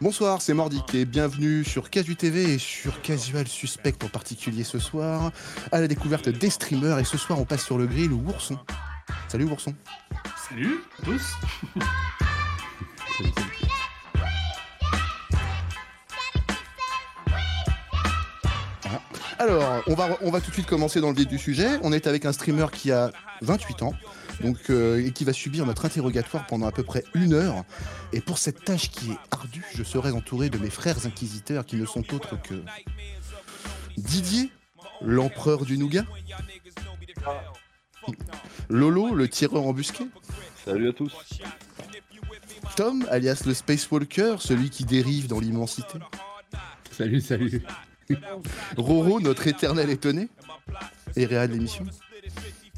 Bonsoir, c'est Mordic et bienvenue sur Casu TV et sur Casual Suspect en particulier ce soir, à la découverte des streamers et ce soir on passe sur le grill Ourson. Salut Ourson. Salut à tous. Alors, on va, on va tout de suite commencer dans le vif du sujet. On est avec un streamer qui a 28 ans, donc, euh, et qui va subir notre interrogatoire pendant à peu près une heure. Et pour cette tâche qui est ardue, je serai entouré de mes frères inquisiteurs qui ne sont autres que Didier, l'empereur du nougat, Lolo, le tireur embusqué, Salut à tous. Tom, alias le Space Walker, celui qui dérive dans l'immensité, Salut, salut. Roro, notre éternel étonné, et Réa de l'émission,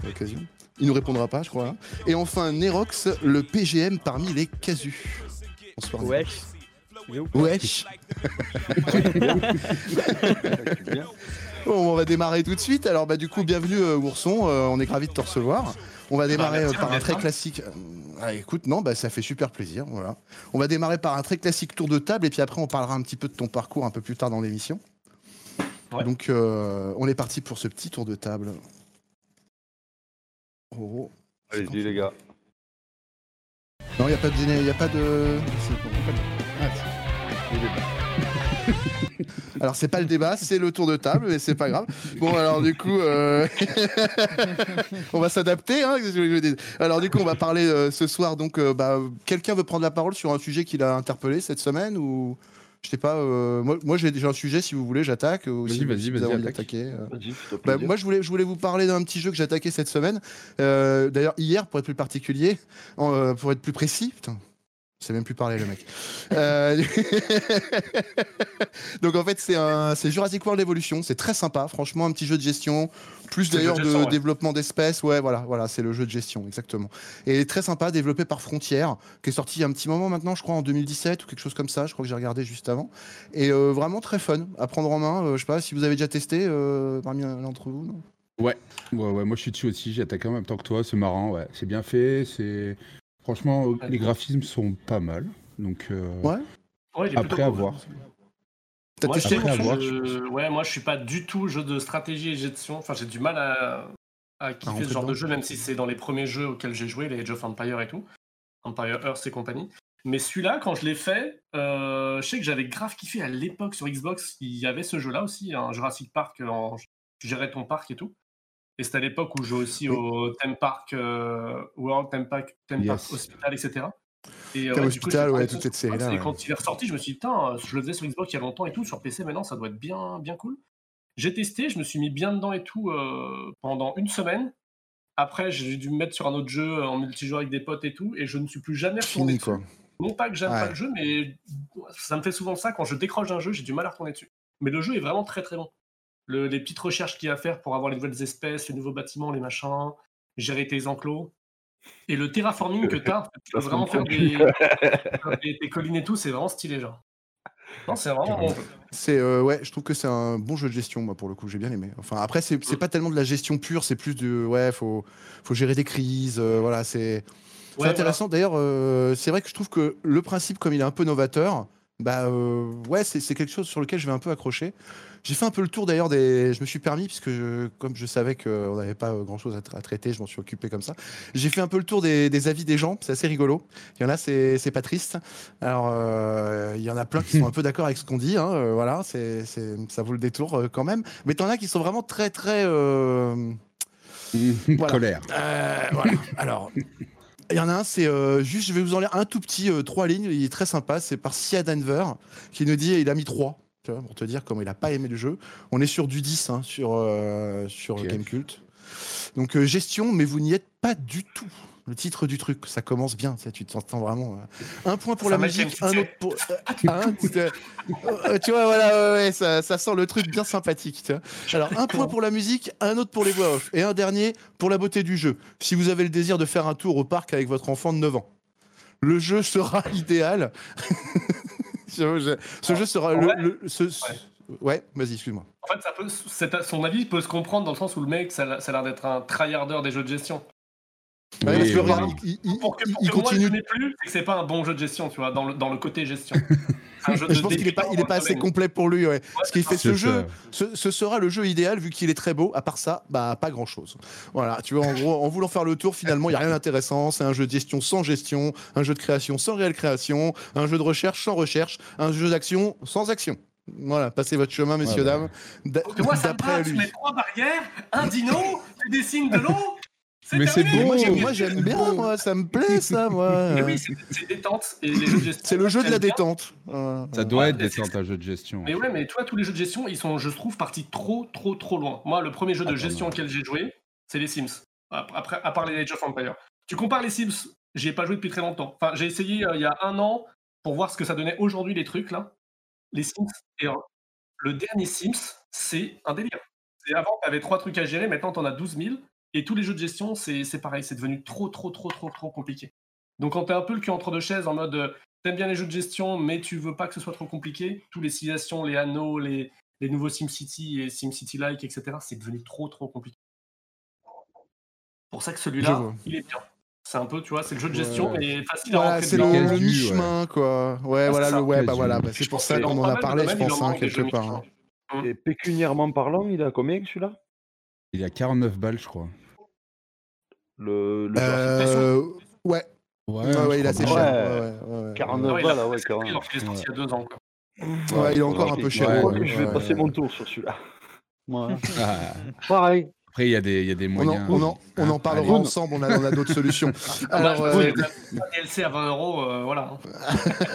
à l'occasion. Il nous répondra pas, je crois. hein. Et enfin, Nerox, le PGM parmi les casus. Bonsoir. Wesh. Wesh. Bon, on va démarrer tout de suite. Alors, bah, du coup, bienvenue, euh, Ourson. Euh, on est ravis de te recevoir. On va démarrer merci, euh, par un très classique. ah, écoute, non, bah, ça fait super plaisir. Voilà. On va démarrer par un très classique tour de table et puis après, on parlera un petit peu de ton parcours un peu plus tard dans l'émission. Ouais. Donc, euh, on est parti pour ce petit tour de table. Oh. Allez-y les gars. Non, il n'y a pas de géné- y a pas de. Ah, Alors c'est pas le débat, c'est le tour de table, mais c'est pas grave. Bon alors du coup, euh, on va s'adapter. Hein, alors du coup, on va parler euh, ce soir. Donc, euh, bah, quelqu'un veut prendre la parole sur un sujet qui l'a interpellé cette semaine ou je sais pas. euh, moi, moi j'ai déjà un sujet. Si vous voulez, j'attaque. ou Vas-y, vas-y, vas-y, attaque. euh. Bah, moi, je voulais, je voulais vous parler d'un petit jeu que j'ai attaqué cette semaine. Euh, D'ailleurs, hier, pour être plus particulier, en, euh, pour être plus précis. Putain, je sais même plus parler, le mec. Euh, Donc, en fait, c'est un- c'est Jurassic World Evolution. C'est très sympa. Franchement, un petit jeu de gestion. Plus d'ailleurs de de gestion, ouais. développement d'espèces. Ouais, voilà, voilà, c'est le jeu de gestion, exactement. Et très sympa, développé par Frontier, qui est sorti il y a un petit moment maintenant, je crois, en 2017 ou quelque chose comme ça. Je crois que j'ai regardé juste avant. Et euh, vraiment très fun à prendre en main. Euh, je sais pas si vous avez déjà testé euh, parmi d'entre vous. non? Ouais, ouais, ouais, moi je suis dessus aussi, j'ai attaqué en même temps que toi, c'est marrant, ouais. C'est bien fait, c'est. Franchement, euh, les graphismes sont pas mal. Donc, euh, Ouais. Ouais, il est après à cool. voir. T'as Moi, testé je, ouais, moi je suis pas du tout jeu de stratégie et gestion. Enfin, j'ai du mal à, à kiffer ce genre de jeu, même si c'est dans les premiers jeux auxquels j'ai joué, les Age of Empire et tout, Empire Earth et compagnie. Mais celui-là, quand je l'ai fait, euh, je sais que j'avais grave kiffé à l'époque sur Xbox. Il y avait ce jeu-là aussi, un Jurassic Park. En, tu gérais ton parc et tout. Et c'était à l'époque où je jouais aussi Oui. au Theme Park euh, World, Theme Park, Theme Park Yes. Hospital, etc. Et, ouais, coup, Hospital, j'étais ouais, toute cette série-là, ouais. quand il est ressorti, je me suis dit, putain, je le faisais sur Xbox il y a longtemps et tout, sur PC maintenant, ça doit être bien, bien cool. J'ai testé, je me suis mis bien dedans et tout euh, pendant une semaine. Après, j'ai dû me mettre sur un autre jeu en multijoueur avec des potes et tout, et je ne suis plus jamais retourné Fini, dessus. quoi. Non pas que j'aime Ouais. pas le jeu, mais ça me fait souvent ça. Quand je décroche d'un jeu, j'ai du mal à retourner dessus. Mais le jeu est vraiment très très bon. Le- les petites recherches qu'il y a à faire pour avoir les nouvelles espèces, les nouveaux bâtiments, les machins, gérer tes enclos. Et le terraforming que tu as, tu peux vraiment faire des, faire des- des collines et tout, c'est vraiment stylé, genre. Non, c'est vraiment. C'est euh, ouais, je trouve que c'est un bon jeu de gestion, moi pour le coup, j'ai bien aimé. Enfin après, c'est Mm. c'est pas tellement de la gestion pure, c'est plus de ouais, faut faut gérer des crises, euh, voilà, c'est c'est Ouais, intéressant. D'ailleurs, euh, c'est vrai que je trouve que le principe, comme il est un peu novateur, bah euh, ouais, c'est quelque chose sur lequel je vais un peu accrocher. J'ai fait un peu le tour d'ailleurs des. Je me suis permis, puisque je- comme je savais qu'on n'avait pas grand chose à, tra- à traiter, je m'en suis occupé comme ça. J'ai fait un peu le tour des, des avis des gens, c'est assez rigolo. Il y en a, c'est pas triste. Alors, euh, il y en a plein qui sont un peu d'accord avec ce qu'on dit, hein, euh, voilà, c'est ça vaut le détour euh, quand même. Mais t'en as qui sont vraiment très, très. euh, Voilà. Colère. euh, voilà. Alors, il y en a un, c'est euh, juste, je vais vous en lire un tout petit, euh, trois lignes. Il est très sympa. C'est par Sia Denver qui nous dit, il a mis trois. Tu vois, pour te dire comment il a pas aimé le jeu. On est sur du 10 hein, sur, euh, sur Ok. Gamecult. Donc, gestion, mais vous n'y êtes pas du tout. Le titre du truc, ça commence bien, tu t'entends vraiment. euh, Un point pour Ça la musique, un autre pour. euh, tu euh, tu vois, voilà, ouais, ouais, ça, ça sent le truc bien sympathique. tu vois. Alors, un point pour la musique, un autre pour les voix off, et un dernier pour la beauté du jeu. Si vous avez le désir de faire un tour au parc avec votre enfant de 9 ans, le jeu sera idéal. Ce jeu sera. le, vrai, le- ce- ce- ouais, vas-y, excuse-moi. En fait, ça peut, son avis peut se comprendre dans le sens où le mec, ça, a- ça a l'air d'être un tryharder des jeux de gestion. Ouais, parce que Oui, regarde, oui. il, il- Pour que, pour il que moi, je continue. plus, c'est que c'est pas un bon jeu de gestion, tu vois, dans le, dans le côté gestion. C'est un jeu de Je pense qu'il est pas, il est pas assez complet pour lui. Ouais. Parce qu'il fait ce jeu, ce, ce sera le jeu idéal vu qu'il est très beau. À part ça, bah pas grand chose. Voilà, tu vois, en gros, en voulant faire le tour, finalement, il y a rien d'intéressant. C'est un jeu de gestion sans gestion, un jeu de création sans réelle création, un jeu de recherche sans recherche, un jeu d'action sans action. Voilà, passez votre chemin, messieurs, Ouais, bah. dames. D'a- que moi, ça me D'après parle, tu lui. mets trois barrières, un dino, tu dessines de l'eau. Mais c'est. Mais moi, bon. j'aime- moi, j'aime bien, moi, ça me plaît, ça, moi. Mais oui, c'est c'est détente. Et les jeux de gestion, C'est le jeu de la détente. Ça doit Ouais, être c'est- détente un jeu de gestion. Mais ouais, mais toi, tous les jeux de gestion, ils sont, je trouve, partis trop, trop, trop loin. Moi, le premier jeu de Attends, gestion auquel j'ai joué, c'est les Sims. Après, après- à part les Age of Empires. Tu compares les Sims, j'y ai pas joué depuis très longtemps. Enfin, j'ai essayé euh, il y a un an pour voir ce que ça donnait aujourd'hui, les trucs, là. Les Sims, et euh, le dernier Sims, c'est un délire. Et avant, tu avais trois trucs à gérer, maintenant, tu en as 12 000. Et tous les jeux de gestion, c'est c'est pareil, c'est devenu trop, trop, trop, trop, trop compliqué. Donc, quand tu es un peu le cul entre deux chaises, en mode, euh, t'aimes bien les jeux de gestion, mais tu veux pas que ce soit trop compliqué, tous les civilisations, les anneaux, les, les nouveaux SimCity et SimCity-like, etc., c'est devenu trop, trop compliqué. Pour ça que celui-là, il est bien. C'est un peu, tu vois, c'est le jeu de gestion, Ouais. mais facile à Voilà, rentrer c'est le, ouais. mi-chemin, quoi. Ouais, Ah, voilà, c'est le bah Casu. voilà, bah, c'est pour ça qu'on en a parlé, je pense, en hein, quelque part. hein. Et pécuniairement parlant, il a combien celui-là? Il y a 49 balles, je crois. Le, Euh, ouais, Ouais, ouais, ouais, il est assez cher. Ouais, ouais, ouais, ouais. 49 Ouais, il a- balles, ah ouais, quand même. Qu'il est sorti il y a deux ans. quoi. Ouais, il est encore un peu cher. Ouais, Je crois ouais, que je vais ouais, passer mon tour sur celui-là. Ouais. Ah, Pareil. Après, il y a des, il y a des On en, moyens. on en, on en parlera allez. ensemble, on a, on a d'autres solutions. Ah bah, Alors, je euh, DLC à 20 euros, euh, voilà.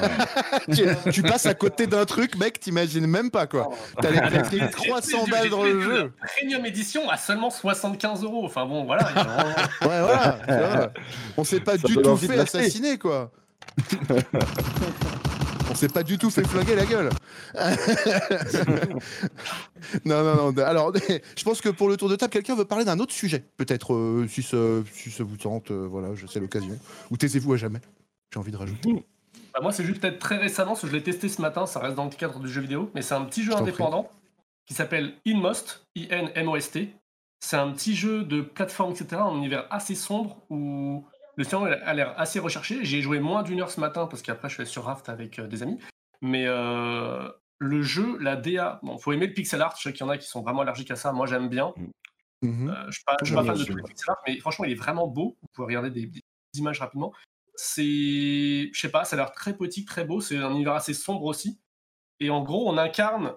tu, tu passes à côté d'un truc, mec, t'imagines même pas, quoi. T'as les, t'as les 300 J'ai- balles dans le jeu. Premium édition à seulement 75 euros. Enfin bon, voilà. Ouais, voilà. On s'est pas Ça du tout fait assassiner, quoi. On s'est pas du tout fait flinguer la gueule. non, non, non. Alors, je pense que pour le tour de table, quelqu'un veut parler d'un autre sujet. Peut-être, euh, si, ça, si ça vous tente, euh, voilà, je sais l'occasion. Ou taisez-vous à jamais. J'ai envie de rajouter. Bah, moi, c'est juste peut-être très récemment, parce que je l'ai testé ce matin, ça reste dans le cadre du jeu vidéo, mais c'est un petit jeu Je indépendant qui s'appelle Inmost, I-N-M-O-S-T. C'est un petit jeu de plateforme, etc., un univers assez sombre où le scénario a l'air assez recherché. J'ai joué moins d'une heure ce matin parce qu'après, je suis allé sur Raft avec euh, des amis. Mais euh, le jeu, la DA, bon, faut aimer le pixel art. Je sais qu'il y en a qui sont vraiment allergiques à ça. Moi, j'aime bien. Mhm. Euh, je suis pas, je suis pas fan de les ouais. pixel art, mais franchement, il est vraiment beau. Vous pouvez regarder des, des images rapidement. C'est, je sais pas, ça a l'air très poétique, très beau. C'est un univers assez sombre aussi. Et en gros, on incarne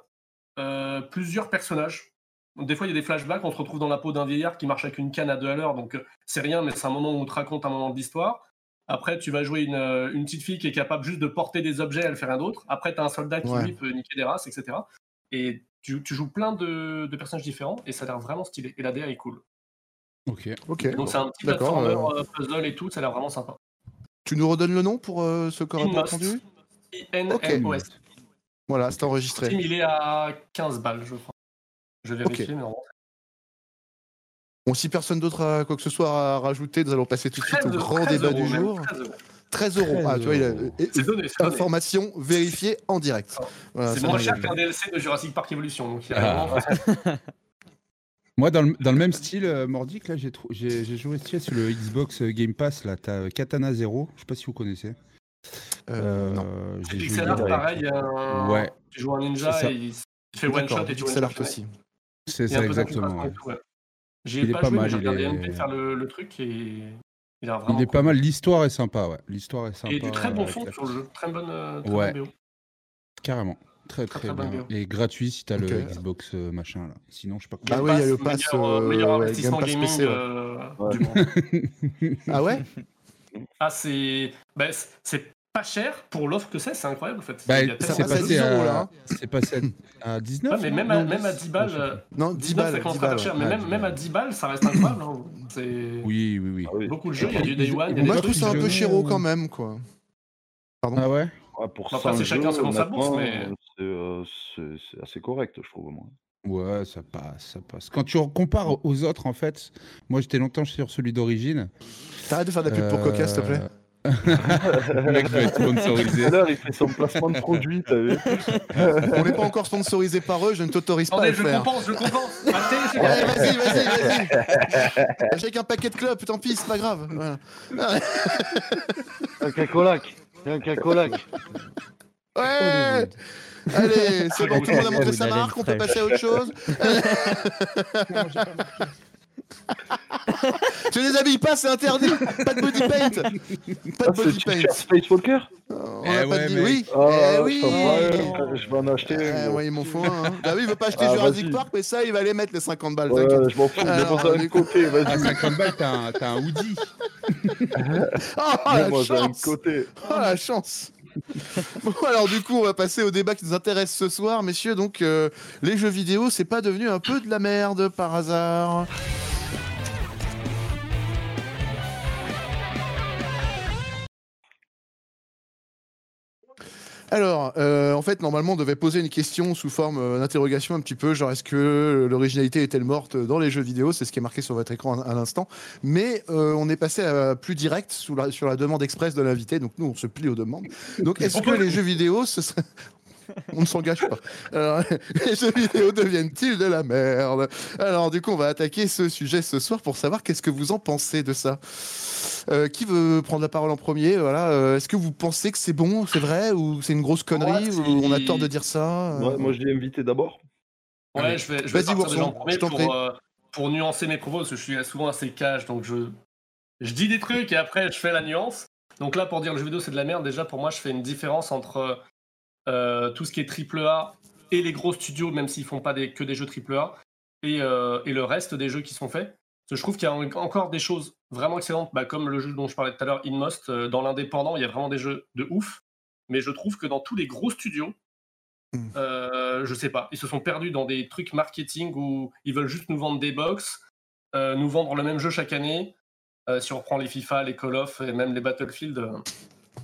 euh, plusieurs personnages. Des fois, il y a des flashbacks. On se retrouve dans la peau d'un vieillard qui marche avec une canne à deux à l'heure. Donc, euh, c'est rien, mais c'est un moment où on te raconte un moment de l'histoire. Après, tu vas jouer une, euh, une petite fille qui est capable juste de porter des objets, elle fait rien d'autre. Après, tu as un soldat qui, Ouais. lui, peut niquer des races, etc. Et tu, tu joues plein de, de personnages différents et ça a l'air vraiment stylé. Et la DA est cool. Ok. Ok. Donc c'est un petit platformer euh, puzzle et tout, ça a l'air vraiment sympa. Tu nous redonnes le nom pour euh, auraient pas Inmost. entendu I-N-M-O-S. Voilà, c'est enregistré. Il est à 15 balles, je crois. Je vais vérifier, Ok. mais non. Bon, si personne d'autre a quoi que ce soit à rajouter, nous allons passer tout de suite 13 au grand 13 débat euros, du jour. 13 euros. 13 euros. Ah, tu vois, il a, euros. et- C'est donné, c'est donné. information vérifiée en direct. Ah. Voilà, C'est moins cher qu'un DLC de Jurassic Park Evolution. Donc il y a Ah. Moi, dans le, dans le même style, euh, Mordic, là, j'ai trou- j'ai j'ai joué sur le Xbox Game Pass. Là, t'as euh, Katana Zero. Je sais pas si vous connaissez. Euh, non. C'est j'ai pixel joué- art, direct. pareil. euh, Ouais, Tu joues un ninja et il fait one shot et tu pixel one art shot. aussi. C'est ça exactement. d'infiltration et ouais. tout, ouais. J'y Il ai est pas pas joué, mal, mais j'ai il regardé est- MP faire le, le truc et il a vraiment Il est pas mal. L'histoire est sympa, ouais. L'histoire est sympa. Et du très bon euh, fond sur le jeu. Très bonne, euh, très Ouais. bonne BO. Carrément. Très Très, très, très bonne bien. Et gratuit si t'as le Xbox euh, machin là. Sinon, je sais pas Bah Game oui, il y a le Pass, pass, meilleur, euh, meilleur ouais, investissement Game Pass gaming PC, ouais. euh, Ouais. du monde. Ah ouais? Ah, c'est bah, c'est pas cher pour l'offre que c'est, c'est incroyable en fait. Bah, ça à 10 passé euros, à, là, hein. c'est passé à, à 19 Ouais, mais non même à, même à 10 balles, euh, Non, 10 19 ça balles. commence 10 à balles. faire cher, mais Ouais, même, 10 même à balles. 10 balles, ça reste incroyable. hein. C'est Oui, oui, oui. Ah oui. beaucoup de jeux, il y a du Day One, Moi, je trouve ça un peu Ils ont- chéro quand même, quoi. Pardon Ah ouais pour 100 c'est chacun selon sa bourse, mais- c'est, euh, c'est c'est assez correct, je trouve. Moi. Ouais, ça passe, ça passe. Quand tu compares aux autres, en fait, moi j'étais longtemps sur celui d'origine. T'arrêtes de faire de la pub pour Euh, Coca, s'il te plaît Le mec veut être Tout sponsorisé. à l'heure, il fait son placement de produit, t'as vu On n'est pas encore sponsorisé par eux, je ne t'autorise pas à le je faire. compense, je compense. Bon. vas-y, vas-y, vas-y. J'ai qu'un paquet de clubs, tant pis, c'est pas grave. Voilà. Un cacolac. Un cacolac. Ouais Allez, c'est bon, tout le monde a montré sa marque, on peut passer à autre chose. Tu déshabilles pas, c'est interdit. Pas de body paint. Pas Ah, de c'est body paint. Space Walker On Eh pas ouais, dit mec. oui. Ah, Eh oui. je je vais en acheter. Eh ouais, ils m'en font un. hein. Bah oui, il veut pas acheter Ah, Jurassic. Park, mais ça, il va les mettre les 50 balles. Ouais, je m'en fous, je Alors, vais dans un du côté, À vas-y. 50 balles, t'as un, t'as un hoodie. Oh, la Mets-moi un chance côté. Oh la chance Bon alors du coup on va passer au débat qui nous intéresse ce soir messieurs. Donc euh, les jeux vidéo c'est pas devenu un peu de la merde par hasard? Alors, euh, en fait, normalement, on devait poser une question sous forme euh, d'interrogation un petit peu, genre est-ce que l'originalité est-elle morte dans les jeux vidéo? C'est ce qui est marqué sur votre écran à, à l'instant. Mais euh, on est passé à plus direct sous la- sur la demande express de l'invité, donc nous, on se plie aux demandes. Donc, est-ce que les jeux vidéo, ce serait- On ne s'engage pas. Alors, les jeux vidéo deviennent-ils de la merde? Alors, du coup, on va attaquer ce sujet ce soir pour savoir qu'est-ce que vous en pensez de ça. Euh, qui veut prendre la parole en premier? Voilà. euh, Est-ce que vous pensez que c'est bon, c'est vrai, ou c'est une grosse connerie, Ouais, ou on a tort de dire ça? Ouais, moi, je l'ai invité d'abord. Ouais, je vais, je vais Vas-y, partir déjà en Bourson, premier je t'en prie. pour, euh, pour nuancer mes propos, parce que je suis souvent assez cash, donc je, je dis des trucs et après je fais la nuance. Donc là, pour dire le jeu vidéo c'est de la merde, déjà pour moi je fais une différence entre euh, tout ce qui est AAA et les gros studios, même s'ils font pas des, que des jeux AAA, et, euh, et le reste des jeux qui sont faits. Parce que je trouve qu'il y a en- encore des choses vraiment excellentes, bah, comme le jeu dont je parlais tout à l'heure, Inmost. euh, dans l'indépendant, il y a vraiment des jeux de ouf. Mais je trouve que dans tous les gros studios, Mm. euh, je sais pas, ils se sont perdus dans des trucs marketing où ils veulent juste nous vendre des box, euh, nous vendre le même jeu chaque année. Euh, si on reprend les FIFA, les Call of et même les Battlefield. euh,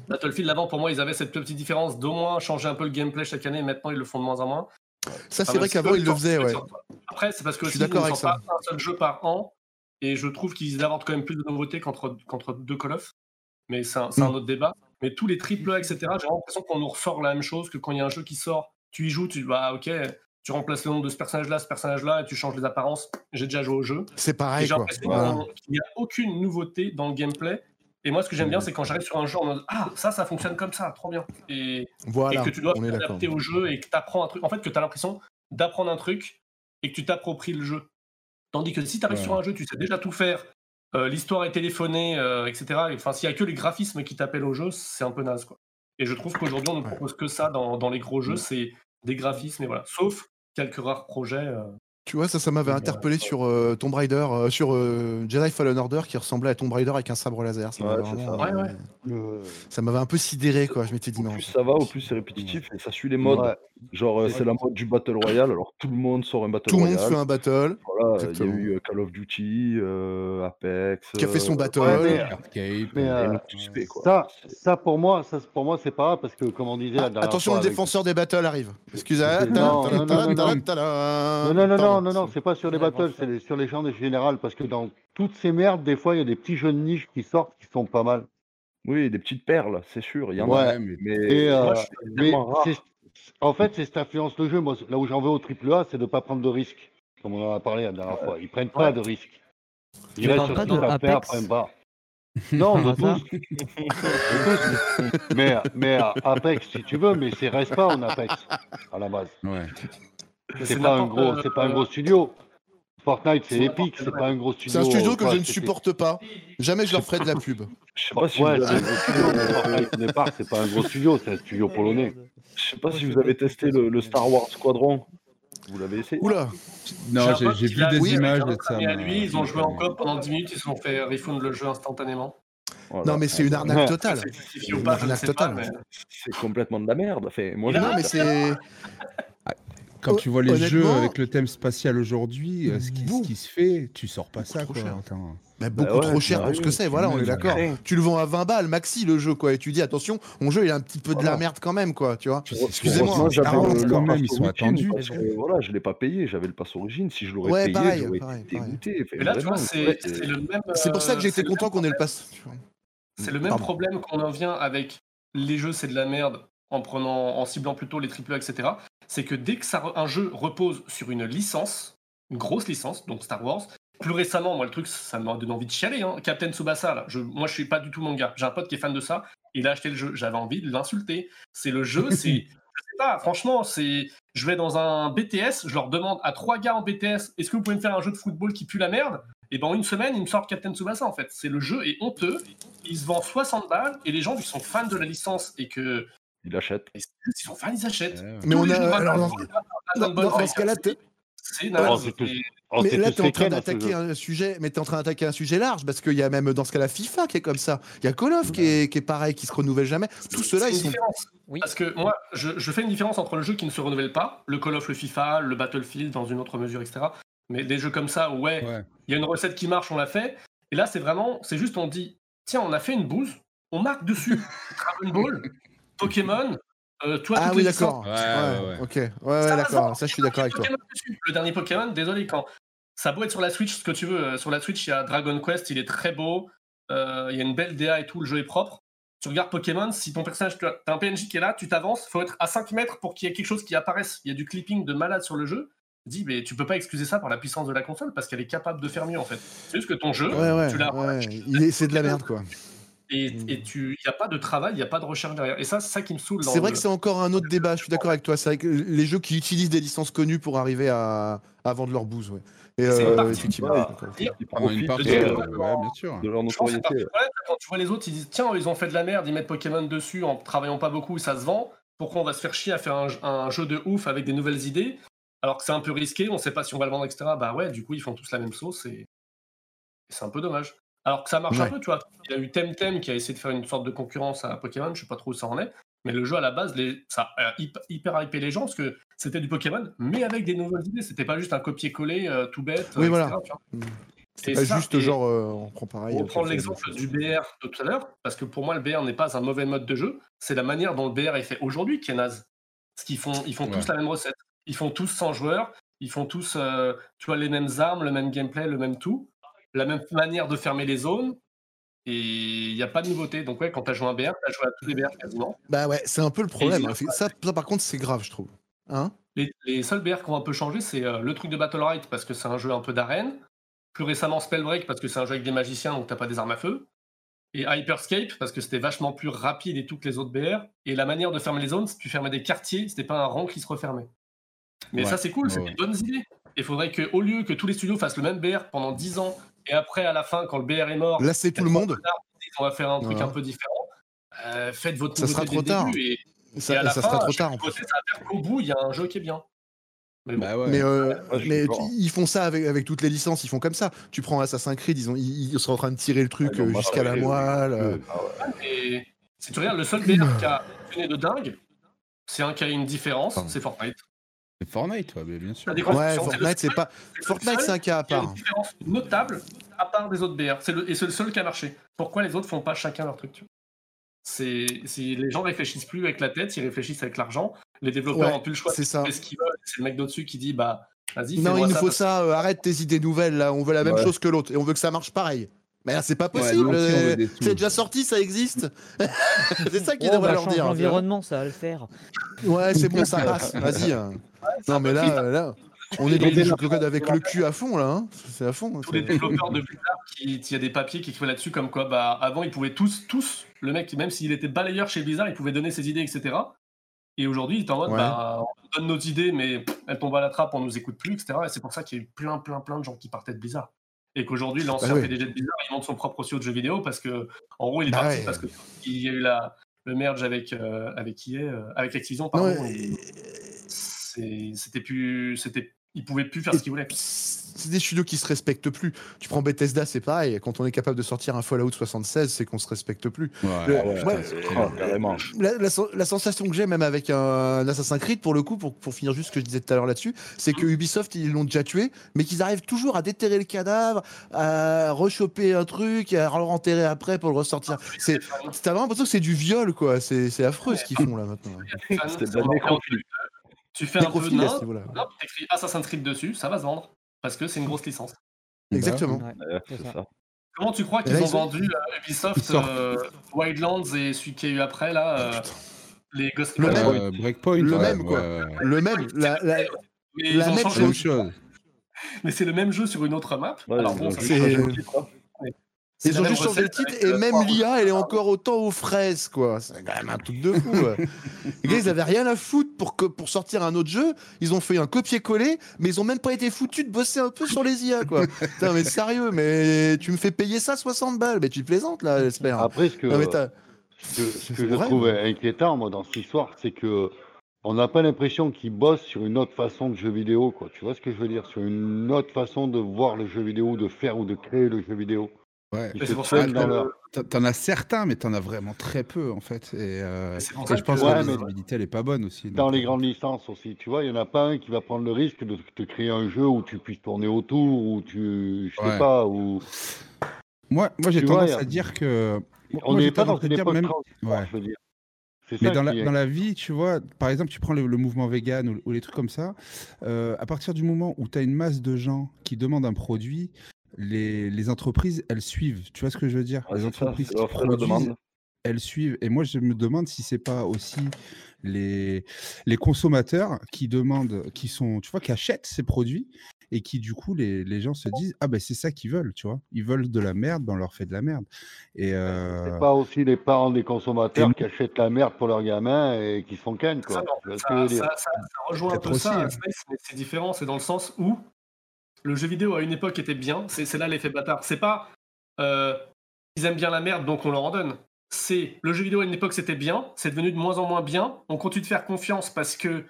Battlefield, avant, pour moi, ils avaient cette petite différence d'au moins changer un peu le gameplay chaque année. Maintenant, ils le font de moins en moins. Ça, c'est Enfin, vrai qu'avant, ils le faisaient, ouais. Après, c'est parce que Je suis d'accord avec sortent pas un seul jeu par an. Et je trouve qu'ils apportent quand même plus de nouveautés qu'entre qu'entre deux Call of. Mais c'est un, c'est un Mm. autre débat. Mais tous les triple A, etc., j'ai l'impression qu'on nous ressort la même chose que quand il y a un jeu qui sort, tu y joues, tu dis, bah ok, tu remplaces le nom de ce personnage-là, ce personnage-là, et tu changes les apparences. J'ai déjà joué au jeu. C'est Et pareil, j'ai quoi. l'impression qu'il n'y a aucune nouveauté dans le gameplay. Et moi, ce que j'aime bien, c'est quand j'arrive sur un jeu en mode Ah, ça, ça fonctionne comme ça, trop bien. Et, Voilà, et que tu dois t'adapter au jeu et que tu apprends un truc. En fait, que tu as l'impression d'apprendre un truc et que tu t'appropries le jeu. Tandis que si tu arrives Ouais. sur un jeu, tu sais déjà tout faire, euh, l'histoire est téléphonée, euh, etc. Et, Enfin, s'il y a que les graphismes qui t'appellent au jeu, c'est un peu naze. Quoi. Et je trouve qu'aujourd'hui, on ne propose que ça dans, dans les gros jeux, c'est des graphismes, et voilà. Sauf quelques rares projets. euh, Tu vois, ça, ça m'avait Ouais. interpellé sur euh, Tomb Raider, euh, sur euh, Jedi Fallen Order, qui ressemblait à Tomb Raider avec un sabre laser. Ça Ouais, m'avait vraiment. Ouais, ouais. Le- un peu sidéré, quoi. Je m'étais dit Au non. plus ça va, au plus c'est répétitif et ça suit les modes. Genre, euh, C'est la mode du Battle Royale, alors tout le monde sort un Battle Tout le monde Royale. fait un battle, Voilà, il y a eu euh, Call of Duty, euh, Apex. qui a fait son battle. ouais, mais- euh, tout quoi. Ça, ça pour moi, ça pour moi c'est pas grave parce que comme on disait Ah, attention, fois le avec- défenseur des battles arrive. Excusez. Non, non, non, non, non. Non, non, non, non, non, non, c'est pas sur les battles, c'est sur les champs de général parce que dans toutes ces merdes, des fois il y a des petits jeux de niche qui sortent qui sont pas mal. Oui, des petites perles, c'est sûr, il y en Ouais. a. Ouais, mais Mais euh, mais en fait, c'est cette influence le jeu. Moi, là où j'en veux au triple A, c'est de pas prendre de risques. Comme on en a parlé la dernière fois. Ils prennent pas Ouais. de risques. Tu Ils restent parles sur pas ce de savent faire, prennent pas. Non, de tous. De tous. Mais, mais euh, Apex, si tu veux, mais c'est reste pas en Apex à la base. ouais. C'est pas un gros, euh, c'est pas un gros studio. Fortnite, c'est Epic, c'est pas un gros studio. C'est un studio que je ne supporte pas. Jamais je leur ferai de la pub. je sais pas si Ouais, vous c'est un avez, gros studio. mais Fortnite, au départ, c'est pas un gros studio, c'est un studio polonais. je sais pas si vous avez testé le, le Star Wars Squadron. Vous l'avez essayé? Oula. Non, j'ai vu des images de ça. à lui, ils ont joué en coop pendant 10 minutes, ils se sont fait refund le jeu instantanément. Voilà. Non, mais c'est une arnaque totale. C'est Arnaque totale. complètement de la merde. Enfin, moi, Non, mais c'est. Quand tu vois les jeux avec le thème spatial aujourd'hui, euh, ce, qui, ce Bouh. qui se fait, tu sors pas ça, Trop quoi. cher. Attends. Bah, beaucoup ouais, trop cher bah pour ce que c'est, voilà, on est d'accord. Tu le vends à 20 balles, maxi le jeu, quoi, et tu dis attention, mon jeu il a un petit peu de la merde quand même, quoi, tu vois. Excusez-moi, Heureusement, j'avais 40 le- le quand même, ils sont attendus. Parce que, voilà, je l'ai pas payé, j'avais le pass origine. Si je l'aurais Ouais, payé, pareil, j'aurais pareil, été pareil. dégoûté. Enfin, Mais là, tu vois, vraiment, c'est ouais, c'est le même. C'est pour ça que euh, j'étais le content qu'on ait le pass. C'est le même Pardon. problème qu'on en vient avec les jeux, c'est de la merde, en prenant, en ciblant plutôt les AAA, etc. C'est que dès que ça, un jeu repose sur une licence, une grosse licence, donc Star Wars. Plus récemment, moi, le truc, ça m'a donné envie de chialer. Hein. Captain Tsubasa, là, je, moi, je suis pas du tout manga. J'ai un pote qui est fan de ça. Il a acheté le jeu. J'avais envie de l'insulter. C'est le jeu, c'est. Je sais pas, franchement, c'est. Je vais dans un BTS, je leur demande à trois gars en BTS est-ce que vous pouvez me faire un jeu de football qui pue la merde? Et ben, en une semaine, ils me sortent Captain Tsubasa, en fait. C'est le jeu est honteux. Il se vend 60 balles et les gens qui sont fans de la licence et que. Il achète. et Ils sont fans, ils achètent. Ouais, ouais. Mais on a. alors, dans- ce cas-là, c'est Oh, tout- Oh, mais là, tu es en train d'attaquer un sujet, mais t'es en train d'attaquer un sujet large parce qu'il y a même dans ce cas-là FIFA qui est comme ça. Il y a Call of qui est, qui est pareil, qui se renouvelle jamais. Ceux-là, C'est ils sont. Oui. Parce que moi, je, je fais une différence entre le jeu qui ne se renouvelle pas, le Call of, le FIFA, le Battlefield dans une autre mesure, etc. Mais des jeux comme ça, ouais, il Ouais. y a une recette qui marche, on l'a fait. Et là, c'est vraiment, c'est juste, on dit, tiens, on a fait une bouse, on marque dessus Dragon Ball, Pokémon, euh, toi, Ah oui, d'accord. Ouais, ouais, ouais. Ok. Ouais, ouais, d'accord. Ça, je suis d'accord avec toi. Le dernier Pokémon, désolé, quand ça a beau être sur la Switch, ce que tu veux, euh, sur la Switch, il y a Dragon Quest, il est très beau, euh, il y a une belle DA et tout, le jeu est propre. Tu regardes Pokémon, si ton personnage, tu as t'as un PNJ qui est là, tu t'avances, faut être à 5 mètres pour qu'il y ait quelque chose qui apparaisse. Il y a du clipping de malade sur le jeu. Dis, mais tu peux pas excuser ça par la puissance de la console parce qu'elle est capable de faire mieux en fait. C'est juste que ton jeu, Ouais, ouais. tu l'as. Il C'est de la merde, quoi. Et Mm. et tu, il n'y a pas de travail, il n'y a pas de recherche derrière. Et ça, c'est ça qui me saoule. C'est vrai le- que c'est encore un autre débat. Je suis d'accord avec toi. C'est vrai que les jeux qui utilisent des licences connues pour arriver à, à vendre leur bouse, ouais. Et une euh, effectivement. Ouais. une profitent partie, de- ouais, ouais, bien sûr. de leur notoriété. quand tu vois les autres, ils disent tiens, ils ont fait de la merde, ils mettent Pokémon dessus en travaillant pas beaucoup, ça se vend. Pourquoi on va se faire chier à faire un, un jeu de ouf avec des nouvelles idées? Alors que c'est un peu risqué, on sait pas si on va le vendre, etc. Bah ouais, du coup, ils font tous la même sauce et, et c'est un peu dommage. Alors que ça marche un peu, tu vois. Il y a eu Temtem qui a essayé de faire une sorte de concurrence à Pokémon, je sais pas trop où ça en est. Mais le jeu à la base, les, ça a hyper, hyper hypé les gens parce que c'était du Pokémon, mais avec des nouvelles idées. C'était pas juste un copier-coller euh, tout bête. Oui, euh, voilà. etc., tu vois. C'est Et pas ça, juste et- genre, euh, on prend pareil. on fait- l'exemple du BR de tout à l'heure, parce que pour moi, le BR n'est pas un mauvais mode de jeu, c'est la manière dont le BR est fait aujourd'hui qui est naze. Parce qu'ils font, ils font Ouais. tous la même recette. Ils font tous 100 joueurs, ils font tous euh, tu vois, les mêmes armes, le même gameplay, le même tout, la même manière de fermer les zones, et il n'y a pas de nouveauté. Donc, ouais, quand tu as joué un BR, tu as joué à tous les BR quasiment. Bah ouais, c'est un peu le problème. Hein. Ça, ça, par contre, c'est grave, je trouve. Hein Les, les seuls BR qui ont un peu changé, c'est euh, le truc de Battle Right, parce que c'est un jeu un peu d'arène. Plus récemment, Spellbreak, parce que c'est un jeu avec des magiciens, donc t'as pas des armes à feu. Et Hyperscape, parce que c'était vachement plus rapide et tout que les autres BR. Et la manière de fermer les zones, c'est que tu fermais des quartiers, c'était pas un rang qui se refermait. Mais Ouais, ça, c'est cool, c'est ouais, des bonnes idées. Il faudrait qu'au lieu que tous les studios fassent le même BR pendant 10 ans, et après, à la fin, quand le BR est mort, Là, c'est tout le monde. on va faire un truc Voilà. un peu différent. Euh, faites votre Ça sera trop tard. début, et, et Ça, à la ça fin, sera trop tard. en qu'au bout, il y a un jeu qui est bien. Mais bon. Bah ouais. Mais, euh, mais ils font ça avec, avec toutes les licences, ils font comme ça. Tu prends Assassin's Creed, ils, ont, ils, ils sont en train de tirer le truc euh, jusqu'à la moelle. euh. ah. Et si tu regardes, le seul BR qui a fonctionné de dingue, c'est un qui a une différence, c'est Fortnite. C'est Fortnite, ouais, mais bien sûr. Ouais, Fortnite, c'est pas. Fortnite, c'est un cas à qui a part. une différence notable à part des autres BR. C'est le, et c'est le seul qui a marché. Pourquoi les autres font pas chacun leur truc tu vois? C'est, c'est- Les gens réfléchissent plus avec la tête, ils réfléchissent avec l'argent. Les développeurs Ouais, ont plus le choix c'est de ça. faire ce qu'ils veulent. C'est le mec d'au-dessus qui dit bah vas-y, Non, il nous ça faut ça, euh, arrête tes idées nouvelles là, on veut la même Ouais. chose que l'autre et on veut que ça marche pareil. Mais là, c'est pas possible. euh, c'est déjà sorti, ça existe. c'est ça qu'ils Oh, devraient bah, leur change dire. l'environnement, ça va le faire. Ouais, c'est bon, ça passe. Vas-y. hein. Non, mais là, là, on est dans du code avec le cul à fond là. hein. C'est à fond. tous les développeurs de Blizzard, qui- il y a des papiers qui écrivaient là-dessus comme quoi, bah, avant, ils pouvaient tous, tous, le mec, même s'il était balayeur chez Blizzard, il pouvait donner ses idées, etc. Et aujourd'hui, il est en mode, Ouais. bah, on donne nos idées, mais pff, elles tombent à la trappe, on nous écoute plus, etc. Et c'est pour ça qu'il y a eu plein, plein, plein de gens qui partaient de Blizzard. Et qu'aujourd'hui, l'ancien Bah. PDG de Blizzard, il monte son propre studio de jeux vidéo parce que, en gros, il est Bah parti ouais. parce qu'il y a eu la, le merge avec, euh, avec EA, euh, avec Activision, pardon. ouais, et c'est- C'était plus, c'était, il pouvait plus faire ce qu'il voulait. C'est des studios qui se respectent plus. Tu prends Bethesda, c'est pareil. Quand on est capable de sortir un Fallout 76, c'est qu'on se respecte plus. Ouais, Le- ouais, Ah ouais, putain, ouais. c'est Ah, clair. carrément. La, la sen- la sensation que j'ai, même avec un, Assassin's Creed, pour le coup, pour, pour finir juste ce que je disais tout à l'heure là-dessus, c'est que Ubisoft, ils l'ont déjà tué, mais qu'ils arrivent toujours à déterrer le cadavre, à rechoper un truc, à le enterrer après pour le ressortir. C'est, t'as vraiment l'impression que c'est du viol, quoi. C'est, c'est affreux ce qu'ils font là maintenant. Tu fais un à nain, ce niveau-là. hop, t'écris Assassin's Creed dessus, ça va se vendre. Parce que c'est une grosse licence. Exactement. Ouais, Ouais, C'est c'est ça. ça. Comment tu crois qu'ils ont vendu euh, Ubisoft euh, Wildlands et celui qu'il y a eu après, là, euh, les Ghost Le même. Euh, Breakpoint, Le ouais, même, quoi. ouais, ouais. Le même, la, la- Mais la ils ont même chose. chose. Mais c'est le même jeu sur une autre map. Ouais, Alors bon, c'est- changé le titre, hein. c'est Ils ont juste changé le titre et même l'IA, elle est encore autant aux fraises, quoi. C'est quand même un truc de fou. ouais. Les gars, ils avaient rien à foutre pour, que, pour sortir un autre jeu. Ils ont fait un copier-coller, mais ils ont même pas été foutus de bosser un peu sur les IA, quoi. Putain, mais sérieux, mais tu me fais payer ça 60 balles. Mais tu te plaisantes, là, j'espère. Après, ce que, Non, mais t'as- ce que, ce c'est que je vrai, trouve mais- inquiétant, moi, dans cette histoire, c'est que on n'a pas l'impression qu'ils bossent sur une autre façon de jeu vidéo, quoi. Tu vois ce que je veux dire? Sur une autre façon de voir le jeu vidéo, de faire ou de créer le jeu vidéo. Ouais. C'est pour ça que leur- T'en- as certains, mais t'en as vraiment très peu en fait. Et, euh, et je pense que- la visibilité elle est pas bonne aussi. Dans donc, les euh, grandes licences aussi, tu vois, il n'y en a pas un qui va prendre le risque de te créer un jeu où tu puisses tourner autour, où tu, je sais Ouais. pas, où Moi, moi j'ai vois, tendance y à dire que. on n'est pas dans une époque même- je veux dire. Mais dans la, qui est- dans la vie, tu vois, par exemple, tu prends le, le mouvement vegan ou, ou les trucs comme ça, euh, à partir du moment où tu as une masse de gens qui demandent un produit, les, les entreprises, elles suivent. Tu vois ce que je veux dire? Ouais, Les ça, entreprises qui produisent, elles suivent. Et moi, je me demande si c'est pas aussi les, les consommateurs qui demandent, qui sont, tu vois, qui achètent ces produits et qui, du coup, les, les gens se disent, ah ben c'est ça qu'ils veulent, tu vois. Ils veulent de la merde, ben on leur fait de la merde. Et euh, C'est pas aussi les parents des consommateurs Et- qui achètent la merde pour leurs gamins et qui se font ken, quoi. Ça, ça, ça- ça- ça rejoint un peu aussi, ça, hein. C'est différent. C'est dans le sens où le jeu vidéo à une époque était bien. C'est là l'effet bâtard. C'est pas euh, ils aiment bien la merde donc on leur en donne. C'est le jeu vidéo à une époque c'était bien, c'est devenu de moins en moins bien. On continue de faire confiance parce que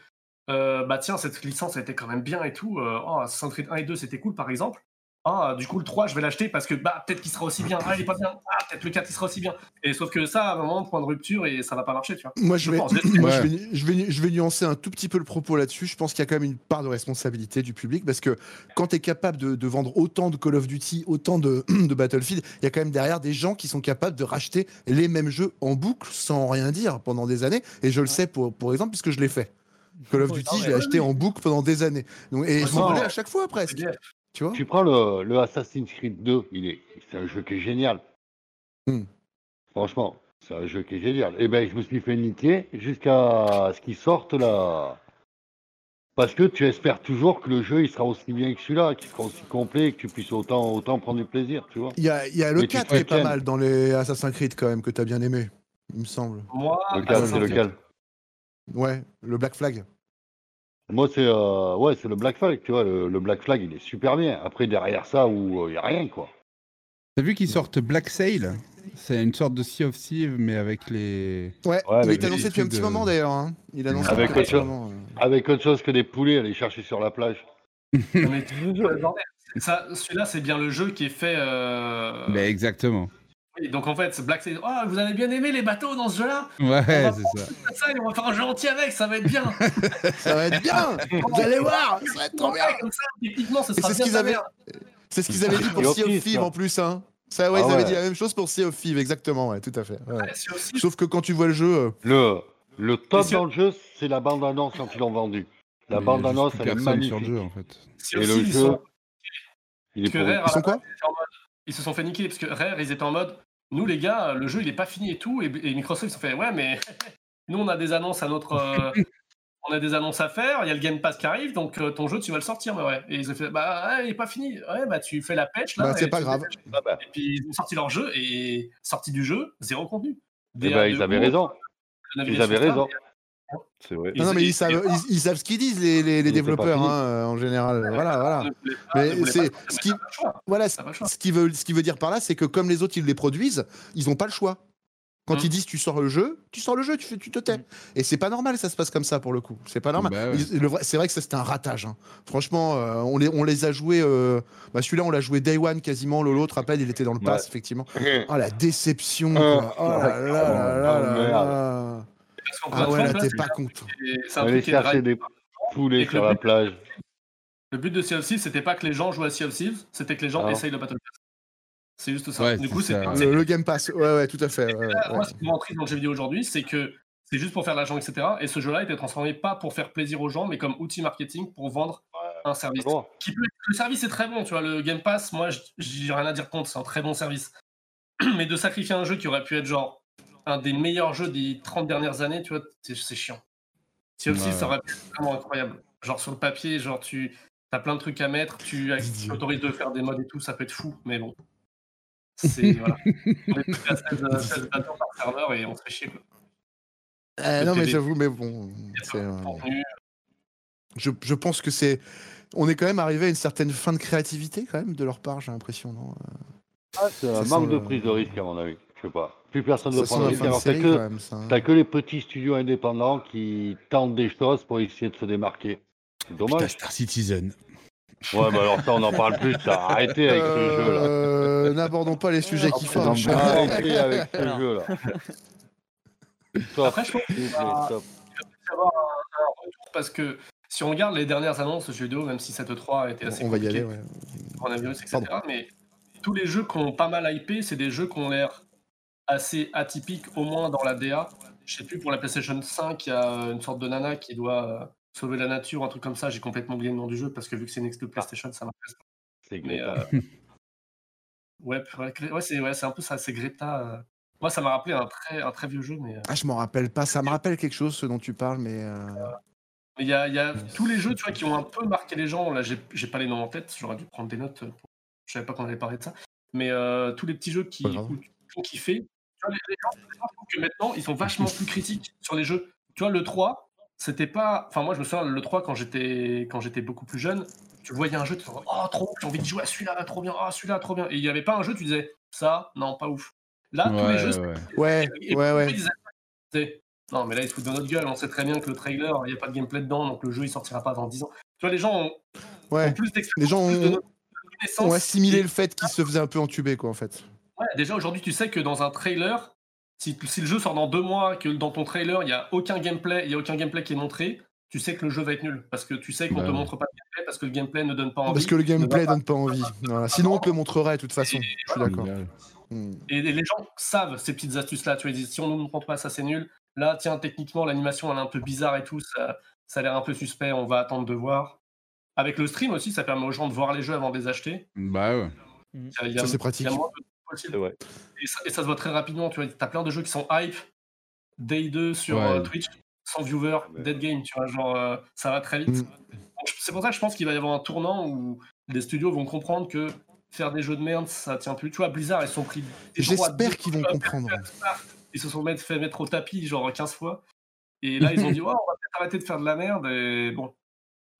euh, bah tiens cette licence elle était quand même bien et tout. Euh, oh, Assassin's Creed 1 et 2 c'était cool par exemple. Ah, du coup, le 3, je vais l'acheter parce que bah, peut-être qu'il sera aussi bien. Ah, il est pas bien. Ah, peut-être le 4, il sera aussi bien. Et sauf que ça, à un moment, point de rupture et ça va pas marcher, tu vois. Moi, je Je vais, pense, moi, Ouais. je, vais, je, vais, je vais nuancer un tout petit peu le propos là-dessus. Je pense qu'il y a quand même une part de responsabilité du public parce que quand tu es capable de, de vendre autant de Call of Duty, autant de, de Battlefield, il y a quand même derrière des gens qui sont capables de racheter les mêmes jeux en boucle sans rien dire pendant des années. Et je le sais pour, pour exemple puisque je l'ai fait. Call of Duty, je l'ai acheté en boucle pendant des années. Donc, et je m'en à chaque fois presque. Tu vois Tu prends le, le Assassin's Creed 2, il est, c'est un jeu qui est génial. Hmm. Franchement, c'est un jeu qui est génial. Et ben, je me suis fait niquer jusqu'à ce qu'il sorte là. Parce que tu espères toujours que le jeu il sera aussi bien que celui-là, qu'il sera aussi complet, que tu puisses autant, autant prendre du plaisir, tu vois. Il y a, il y a le Mais tu 4 te qui est pas mal dans les Assassin's Creed quand même, que tu as bien aimé, il me semble. Moi, Lequel, Assassin's c'est Creed, lequel Ouais, le Black Flag. Moi, c'est euh, ouais, c'est le Black Flag, tu vois. Le, le Black Flag, il est super bien. Après, derrière ça, où il n'y a rien, quoi. T'as vu qu'ils sortent Black Sail? C'est une sorte de Sea of Thieves, mais avec les. Ouais, Ouais, il est annoncé depuis un petit de- moment d'ailleurs. hein. Il est annoncé Avec depuis un autre petit chose. moment. euh. Avec autre chose que des poulets à aller chercher sur la plage. mais celui-là, c'est bien le jeu qui est fait. euh, Mais exactement. Oui, donc en fait, Black Sail, oh, vous avez bien aimé les bateaux dans ce jeu-là Ouais, c'est ça. Ça, et on va faire un jeu entier avec, ça va être bien. Ça va être bien Vous allez voir Ça va être trop bien comme ça, techniquement, ce sera c'est ce bien qu'ils avaient-. C'est ce qu'ils avaient dit pour Sea of Thieves, en plus. Hein. Ça, ouais, Ah ils avaient ouais. dit la même chose pour Sea of Thieves, exactement, ouais, tout à fait. ouais. C'est Sauf que quand tu vois le jeu, euh, Le, le top dans le jeu, c'est la bande-annonce quand ils l'ont vendu. La bande-annonce, elle est personne sur magnifique. le jeu en fait. c'est Et aussi, le ils jeu. Rare, ils sont quoi ils se sont fait niquer parce que Rare, ils étaient en mode nous les gars, le jeu il est pas fini et tout. Et, et Microsoft ils se sont fait ouais, mais nous on a des annonces à notre. euh, on a des annonces à faire, il y a le Game Pass qui arrive, donc euh, ton jeu tu vas le sortir. Bah ouais. Et ils ont fait bah ouais, il est pas fini. Ouais, bah tu fais la patch là. Bah, c'est et pas grave. Ah bah, Et puis ils ont sorti leur jeu et sorti du jeu, zéro contenu. eh Des- ben, ils avaient raison. Ils avaient raison. C'est vrai. Non, non, mais ils- ils savent, ils- savent ce qu'ils disent, les, les- développeurs, hein, en général. Voilà, voilà. Mais c'est ce qui-. Voilà, ce, qui veut, ce qui veut dire par là, c'est que comme les autres, ils les produisent, ils n'ont pas le choix. Quand Mm. ils disent tu sors le jeu, tu sors le jeu, tu, fais, tu te tais. Et c'est pas normal, ça se passe comme ça pour le coup. C'est pas normal. Bah ouais. C'est vrai que ça c'était un ratage. hein. Franchement, euh, on, les, on les a joués. euh, bah, Celui-là, on l'a joué Day One quasiment. L'autre, rappelle, il était dans le pass, effectivement. Oh la déception. Quoi. Oh là là là là là Ah ouais, là, t'es pas content. Aller chercher des poulets sur la plage. Le but de Sea of Thieves, c'était pas que les gens jouent à Sea of Thieves, c'était que les gens Ah. essayent le Battle Pass. C'est juste ça. Ouais, du coup, c'est Le, le Game Pass, ouais, ouais, tout à fait. ouais, là, ouais. moi, ce qui m'entriste dans le jeu vidéo aujourd'hui, c'est que c'est juste pour faire de l'argent, etc. Et ce jeu-là était transformé pas pour faire plaisir aux gens, mais comme outil marketing pour vendre un service. Bon. Qui peut- Le service est très bon, tu vois. Le Game Pass, moi, j'ai rien à dire contre, c'est un très bon service. Mais de sacrifier un jeu qui aurait pu être genre un des meilleurs jeux des 30 dernières années, tu vois, c'est c'est chiant. Sea of Ouais, ça aurait pu être vraiment incroyable. Genre sur le papier, genre tu as plein de trucs à mettre, tu autorises de faire des modes et tout, ça peut être fou, mais bon. C'est voilà. On est plus à 16, euh, 16 batteurs par serveur et on se fait chier. Quoi. Euh, non, mais j'avoue, mais bon. C'est, euh, je, je pense que c'est. On est quand même arrivé à une certaine fin de créativité, quand même, de leur part, j'ai l'impression, non Ah, c'est un manque de prise de risque, à mon avis. Je sais pas. Plus personne ne Ça sent prend de la risque. fin de Alors, t'as série, quand que, même, ça. hein. t'as que les petits studios indépendants qui tentent des choses pour essayer de se démarquer. C'est Putain, dommage. Star Citizen. Ouais, bah alors ça, on n'en parle plus. Ça. Arrêtez avec ce jeu-là. Euh, N'abordons pas les sujets qui fâchent. Arrêtez avec ce jeu-là. Après, je plaît, Ah. stop. y avoir un, retour parce que si on regarde les dernières annonces de jeux vidéo, même si cette 3 a été assez On va y compliquée, aller, ouais. coronavirus, etc. Mais tous les jeux qui ont pas mal hypé, c'est des jeux qui ont l'air assez atypiques, au moins dans la DA. Je sais plus, pour la PlayStation 5, il y a une sorte de nana qui doit euh, sauver la nature, un truc comme ça. J'ai complètement oublié le nom du jeu parce que vu que c'est une exclu PlayStation, ça m'intéresse pas. C'est Mais Greta. euh, ouais, ouais, c'est ouais, c'est un peu ça, c'est Greta. euh. Moi, ça m'a rappelé un très, un très vieux jeu, mais. euh, Ah, je m'en rappelle pas. Ça me rappelle quelque chose, ce dont tu parles, mais. euh, il y a, il y a tous les jeux tu vois, qui ont un peu marqué les gens. Là, j'ai j'ai pas les noms en tête, j'aurais dû prendre des notes. euh, pour- Je savais pas qu'on avait parlé de ça. Mais euh, tous les petits jeux qui ont kiffé. Les, les gens, les gens, que maintenant, ils sont vachement plus critiques sur les jeux. Tu vois, le 3, c'était pas. Enfin, moi, je me souviens, le 3, quand j'étais quand j'étais beaucoup plus jeune, tu voyais un jeu, tu te disais, oh, trop, j'ai envie de jouer à celui-là, trop bien, ah, celui-là, trop bien. Et il y avait pas un jeu, tu disais, ça, non, pas ouf. Là, tous les Ouais, jeux, ouais. Ouais, ouais, ouais. disaient, Non, mais là, ils se foutent de notre gueule. On sait très bien que le trailer, il n'y a pas de gameplay dedans, donc le jeu, il sortira pas avant 10 ans. Tu vois, les gens ont, ont Ouais. plus Les d'expérience, gens plus de ont, assimilé Et- le fait qu'ils se faisaient un peu entuber, quoi, en fait. Ouais, déjà, aujourd'hui, tu sais que dans un trailer, si, si le jeu sort dans deux mois, que dans ton trailer, il n'y a aucun gameplay, il y a aucun gameplay qui est montré, tu sais que le jeu va être nul. Parce que tu sais qu'on Bah te ouais. montre pas de gameplay, parce que le gameplay ne donne pas envie. Parce que le gameplay ne donne pas envie. Voilà. Sinon, on te le montrerait, de toute façon. Et Je suis d'accord. Hmm. Et les gens savent ces petites astuces-là. Tu vois, ils disent si on ne nous montre pas ça, c'est nul. Là, tiens, techniquement, l'animation, elle est un peu bizarre et tout. Ça, ça a l'air un peu suspect. On va attendre de voir. Avec le stream aussi, ça permet aux gens de voir les jeux avant de les acheter. Bah ouais. Ça, c'est il y pratique. a moins de Et ça, et ça se voit très rapidement. Tu vois, as plein de jeux qui sont hype, Day 2 sur Ouais. euh, Twitch, sans viewer, Ouais. dead game. Tu vois, genre, euh, ça va très vite. Mm. C'est pour ça que je pense qu'il va y avoir un tournant où les studios vont comprendre que faire des jeux de merde, ça tient plus. Tu vois, Blizzard, ils sont pris. J'espère qu'ils vont comprendre. ils se sont fait mettre au tapis genre 15 fois. Et là, ils ont dit, ouais, on va peut-être arrêter de faire de la merde. Et bon.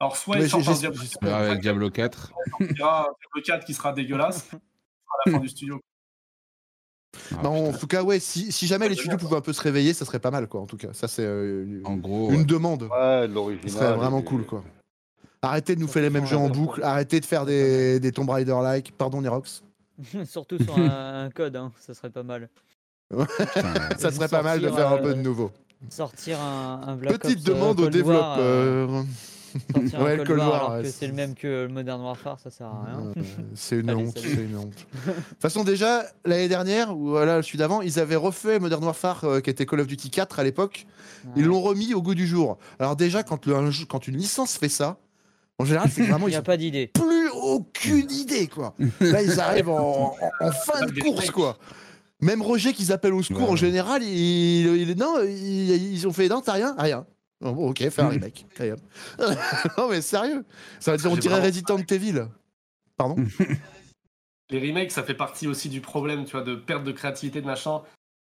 Alors, soit ils sortent un Diablo, j'espère. Avec Diablo 4. il y aura un Diablo 4 qui sera dégueulasse à la fin du studio. Ah, Bah, en tout cas, ouais, si, si jamais les studios pouvaient un peu se réveiller, ça serait pas mal, quoi, en tout cas. Ça, c'est euh, En gros, une ouais. demande. Ouais, de Ce l'original. serait vraiment et- cool, quoi. Arrêtez de nous faire les mêmes jeux en boucle, arrêtez de faire des, des Tomb Raider-like. Pardon, Nerox. Surtout sur un, un code, hein, ça serait pas mal. Ça serait pas mal de faire un peu de euh, nouveau. Sortir un, un Black Petite Ops, euh, demande aux euh, développeurs. Sortir Ouais, un Cold War War, alors ouais, que c'est- le même que le Modern Warfare, ça sert à rien. Euh, c'est une honte, c'est une honte. De toute façon, déjà, l'année dernière, ou voilà, celui d'avant, ils avaient refait Modern Warfare, euh, qui était Call of Duty 4 à l'époque. Ils l'ont remis au goût du jour. Alors déjà, quand, le- un jeu- quand une licence fait ça, en général, c'est vraiment, Il n'y ils a pas d'idée. plus aucune idée, quoi. Là, ils arrivent en, en- en fin de course, quoi. Même Roger qu'ils appellent au secours, Ouais. en général, il, il- non, il- ils ont fait non, t'as rien, rien. Oh, bon, ok, fais un remake. Non, mais sérieux, ça veut dire on J'ai dirait Resident Evil. Pardon? Les remakes, ça fait partie aussi du problème, tu vois, de perte de créativité, de machin.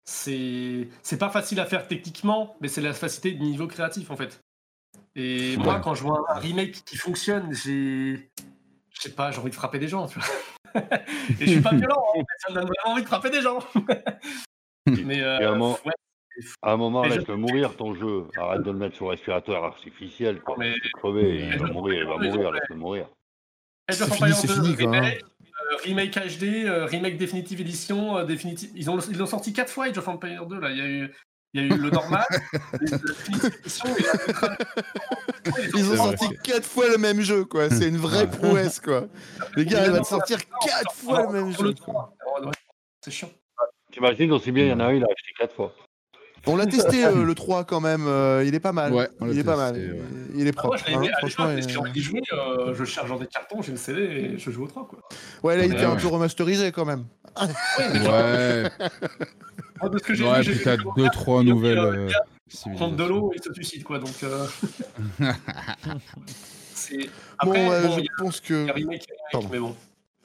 C'est c'est pas facile à faire techniquement, mais c'est la facilité de niveau créatif, en fait. Et moi, quand je vois un remake qui fonctionne, j'ai. Je sais pas, j'ai envie de frapper des gens, tu vois. Et je suis pas violent, hein, mais ça me donne vraiment envie de frapper des gens. mais euh, ouais, À un moment, je- laisse-le mourir ton jeu. Arrête de le mettre sur respiratoire artificiel. Quoi. Mais- crever, il va mourir, il va mourir, laisse-le mourir. Age of C'est Empires fini, c'est 2, fini, quoi, hein. remake, euh, remake HD, euh, remake Definitive Edition, euh, Definitive... Ils, ont, ils sorti quatre fois, Age of Empires 2. Là. Il, y a eu, il y a eu le normal. Ils ont sorti vrai. quatre fois le même jeu, quoi. C'est une vraie prouesse, quoi. Les gars, ils vont te sortir quatre fois le même jeu. Oh, C'est chiant. T'imagines aussi bien, il y en a un, il a acheté quatre fois. On l'a testé euh, le 3 quand même, euh, il est pas mal. Ouais, il est pas mal. testé, ouais. Il il est Ah, moi, propre. je hein, franchement, mais j'ai euh, envie d'y jouer, euh, je charge dans des cartons, j'ai le CD et je joue au 3, quoi. Ouais, là, il Ouais, était un ouais. peu remasterisé quand même. Oui, mais Ouais, Ah, de ce que j'ai ouais vu, j'ai puis vu t'as que- deux, trois il a pris, nouvelles euh, euh, il prendre de l'eau et se suicide, quoi. Donc, euh, c'est. Bon, Après, euh, bon, je il pense que. il mais bon,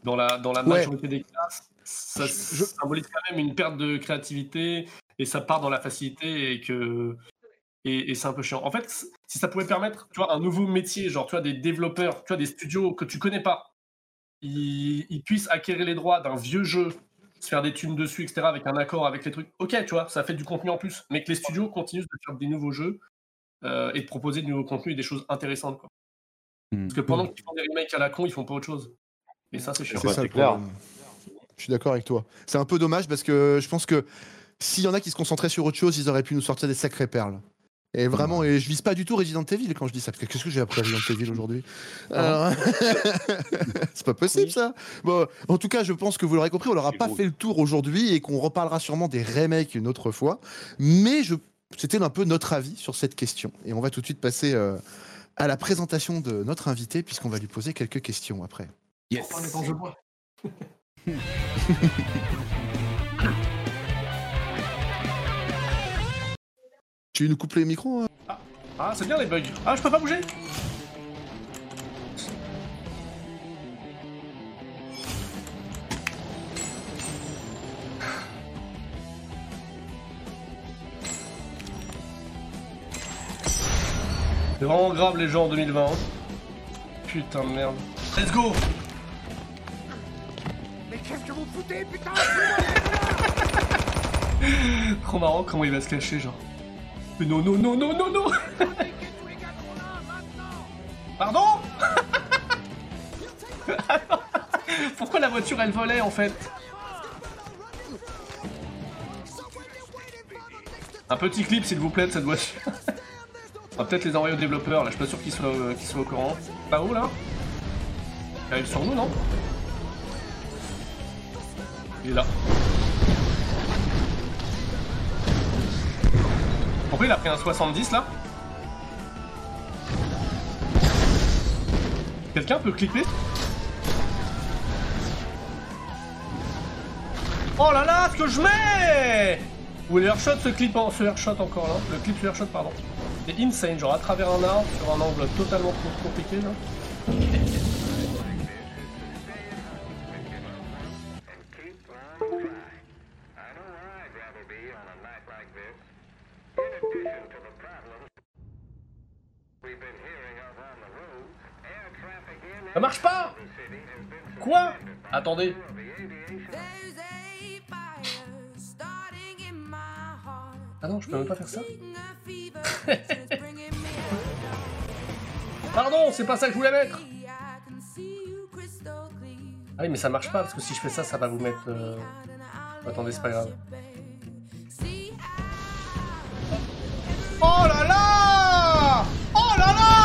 dans la, dans la Ouais. majorité des cas, ça symbolise quand même une perte de créativité et ça part dans la facilité et que. Et, et c'est un peu chiant. En fait, si ça pouvait permettre, tu vois, un nouveau métier, genre, tu vois, des développeurs, tu vois, des studios que tu connais pas, ils, ils puissent acquérir les droits d'un vieux jeu, se faire des thunes dessus, etc., avec un accord avec les trucs. Ok, tu vois, ça fait du contenu en plus. Mais que les studios continuent de faire des nouveaux jeux euh, et de proposer du nouveau contenu et des choses intéressantes, quoi. Hmm. Parce que pendant qu'ils font des remakes à la con, ils font pas autre chose. Et ça, c'est chiant. C'est ça clair. problème. Je suis d'accord avec toi. C'est un peu dommage parce que je pense que s'il y en a qui se concentraient sur autre chose, ils auraient pu nous sortir des sacrées perles. Et vraiment, et je vise pas du tout Resident Evil quand je dis ça. Parce que qu'est-ce que j'ai appris à Resident Evil aujourd'hui Alors, C'est pas possible ça. Bon, en tout cas, je pense que vous l'aurez compris, on n'aura pas fait le tour aujourd'hui et qu'on reparlera sûrement des remakes une autre fois. Mais je... c'était un peu notre avis sur cette question. Et on va tout de suite passer euh, à la présentation de notre invité puisqu'on va lui poser quelques questions après. Yes. Tu nous coupes les micros hein Ah, c'est bien les bugs. Ah, je peux pas bouger C'est vraiment grave les gens en 2020. hein. Putain de merde. Let's go Mais qu'est-ce que vous foutez, putain? Trop marrant comment il va se cacher, genre. Non, non, non, non, non, non Pardon Pourquoi la voiture elle volait en fait Un petit clip s'il vous plaît de cette voiture. On va peut-être les envoyer aux développeurs, là je suis pas sûr qu'ils soient, euh, soient au courant. Pas où là Il arrive sur nous non? Il est là. Pourquoi il a pris un 70 là Quelqu'un peut clipper Oh là là, ce que je mets Ou le airshot ce clip en ce airshot encore là Le clip sur airshot pardon. C'est insane, genre à travers un arbre, sur un angle totalement trop compliqué là. Ça marche pas Quoi Attendez. Ah non, je peux même pas faire ça Pardon, c'est pas ça que je voulais mettre Ah oui, mais ça marche pas, parce que si je fais ça, ça va vous mettre... euh, Attendez, c'est pas grave. Oh là là Oh là là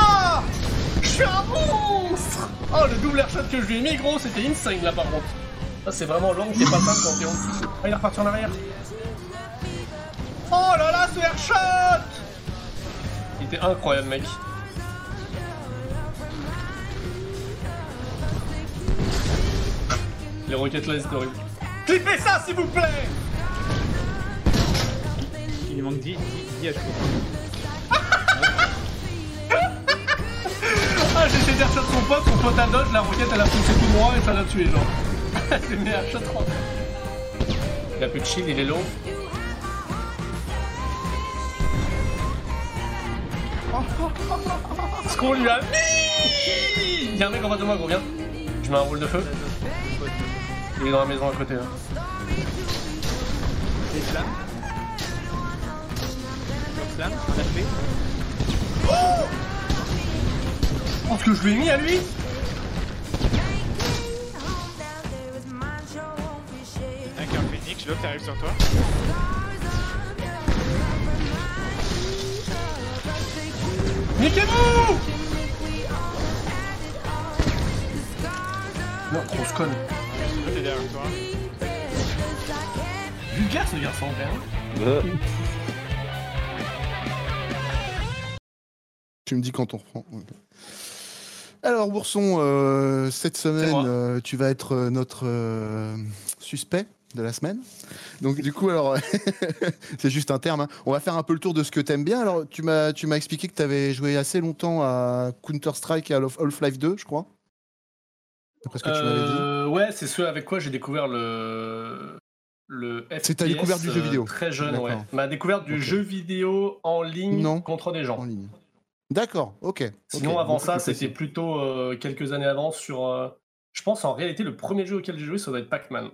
suis un monstre Oh, le double airshot que je lui ai mis, gros, c'était insane, là, par contre. Ça, c'est vraiment l'angle qui est pas simple quand t'es en dessous. Ah, il est reparti en arrière. Oh là là, ce airshot Il était incroyable, mec. Les roquettes là, c'est horrible. Clippez ça, s'il vous plaît Il lui manque 10, 10, 10 HP. J'ai essayé d'airshot son pote, son pote a dodge, la roquette elle a poussé tout droit et ça l'a tué, genre. J'ai mis airshot 3. Il a plus de shield, il est low. Ce qu'on lui a mis Il y a un mec en face de moi, gros, viens. Je mets un roule de feu. Il est dans la maison à côté, là. Des slams. Bloc slam, un HP. Oh, Oh, ce que je lui ai mis à lui Avec un phoenix, l'autre arrive sur toi. Niquez-vous Non, grosse conne. L'autre est derrière toi. Vulgaire ce garçon, hein Tu me dis quand on reprend. Okay. Alors, Bourson, euh, cette semaine, euh, tu vas être euh, notre euh, suspect de la semaine. Donc, du coup, alors, c'est juste un terme. hein. On va faire un peu le tour de ce que tu aimes bien. Alors, tu m'as, tu m'as expliqué que tu avais joué assez longtemps à Counter-Strike et à Half- Half-Life 2, je crois. D'après ce que tu m'avais dit. Ouais, c'est ceux avec quoi j'ai découvert le le FPS. C'est ta découverte du jeu vidéo. Très jeune, ouais. Ma découverte du jeu vidéo en ligne Non. contre des gens. En ligne. D'accord, ok. Sinon, avant beaucoup ça, c'était plutôt euh, quelques années avant sur. euh, je pense en réalité, le premier jeu auquel j'ai joué, ça doit être Pac-Man.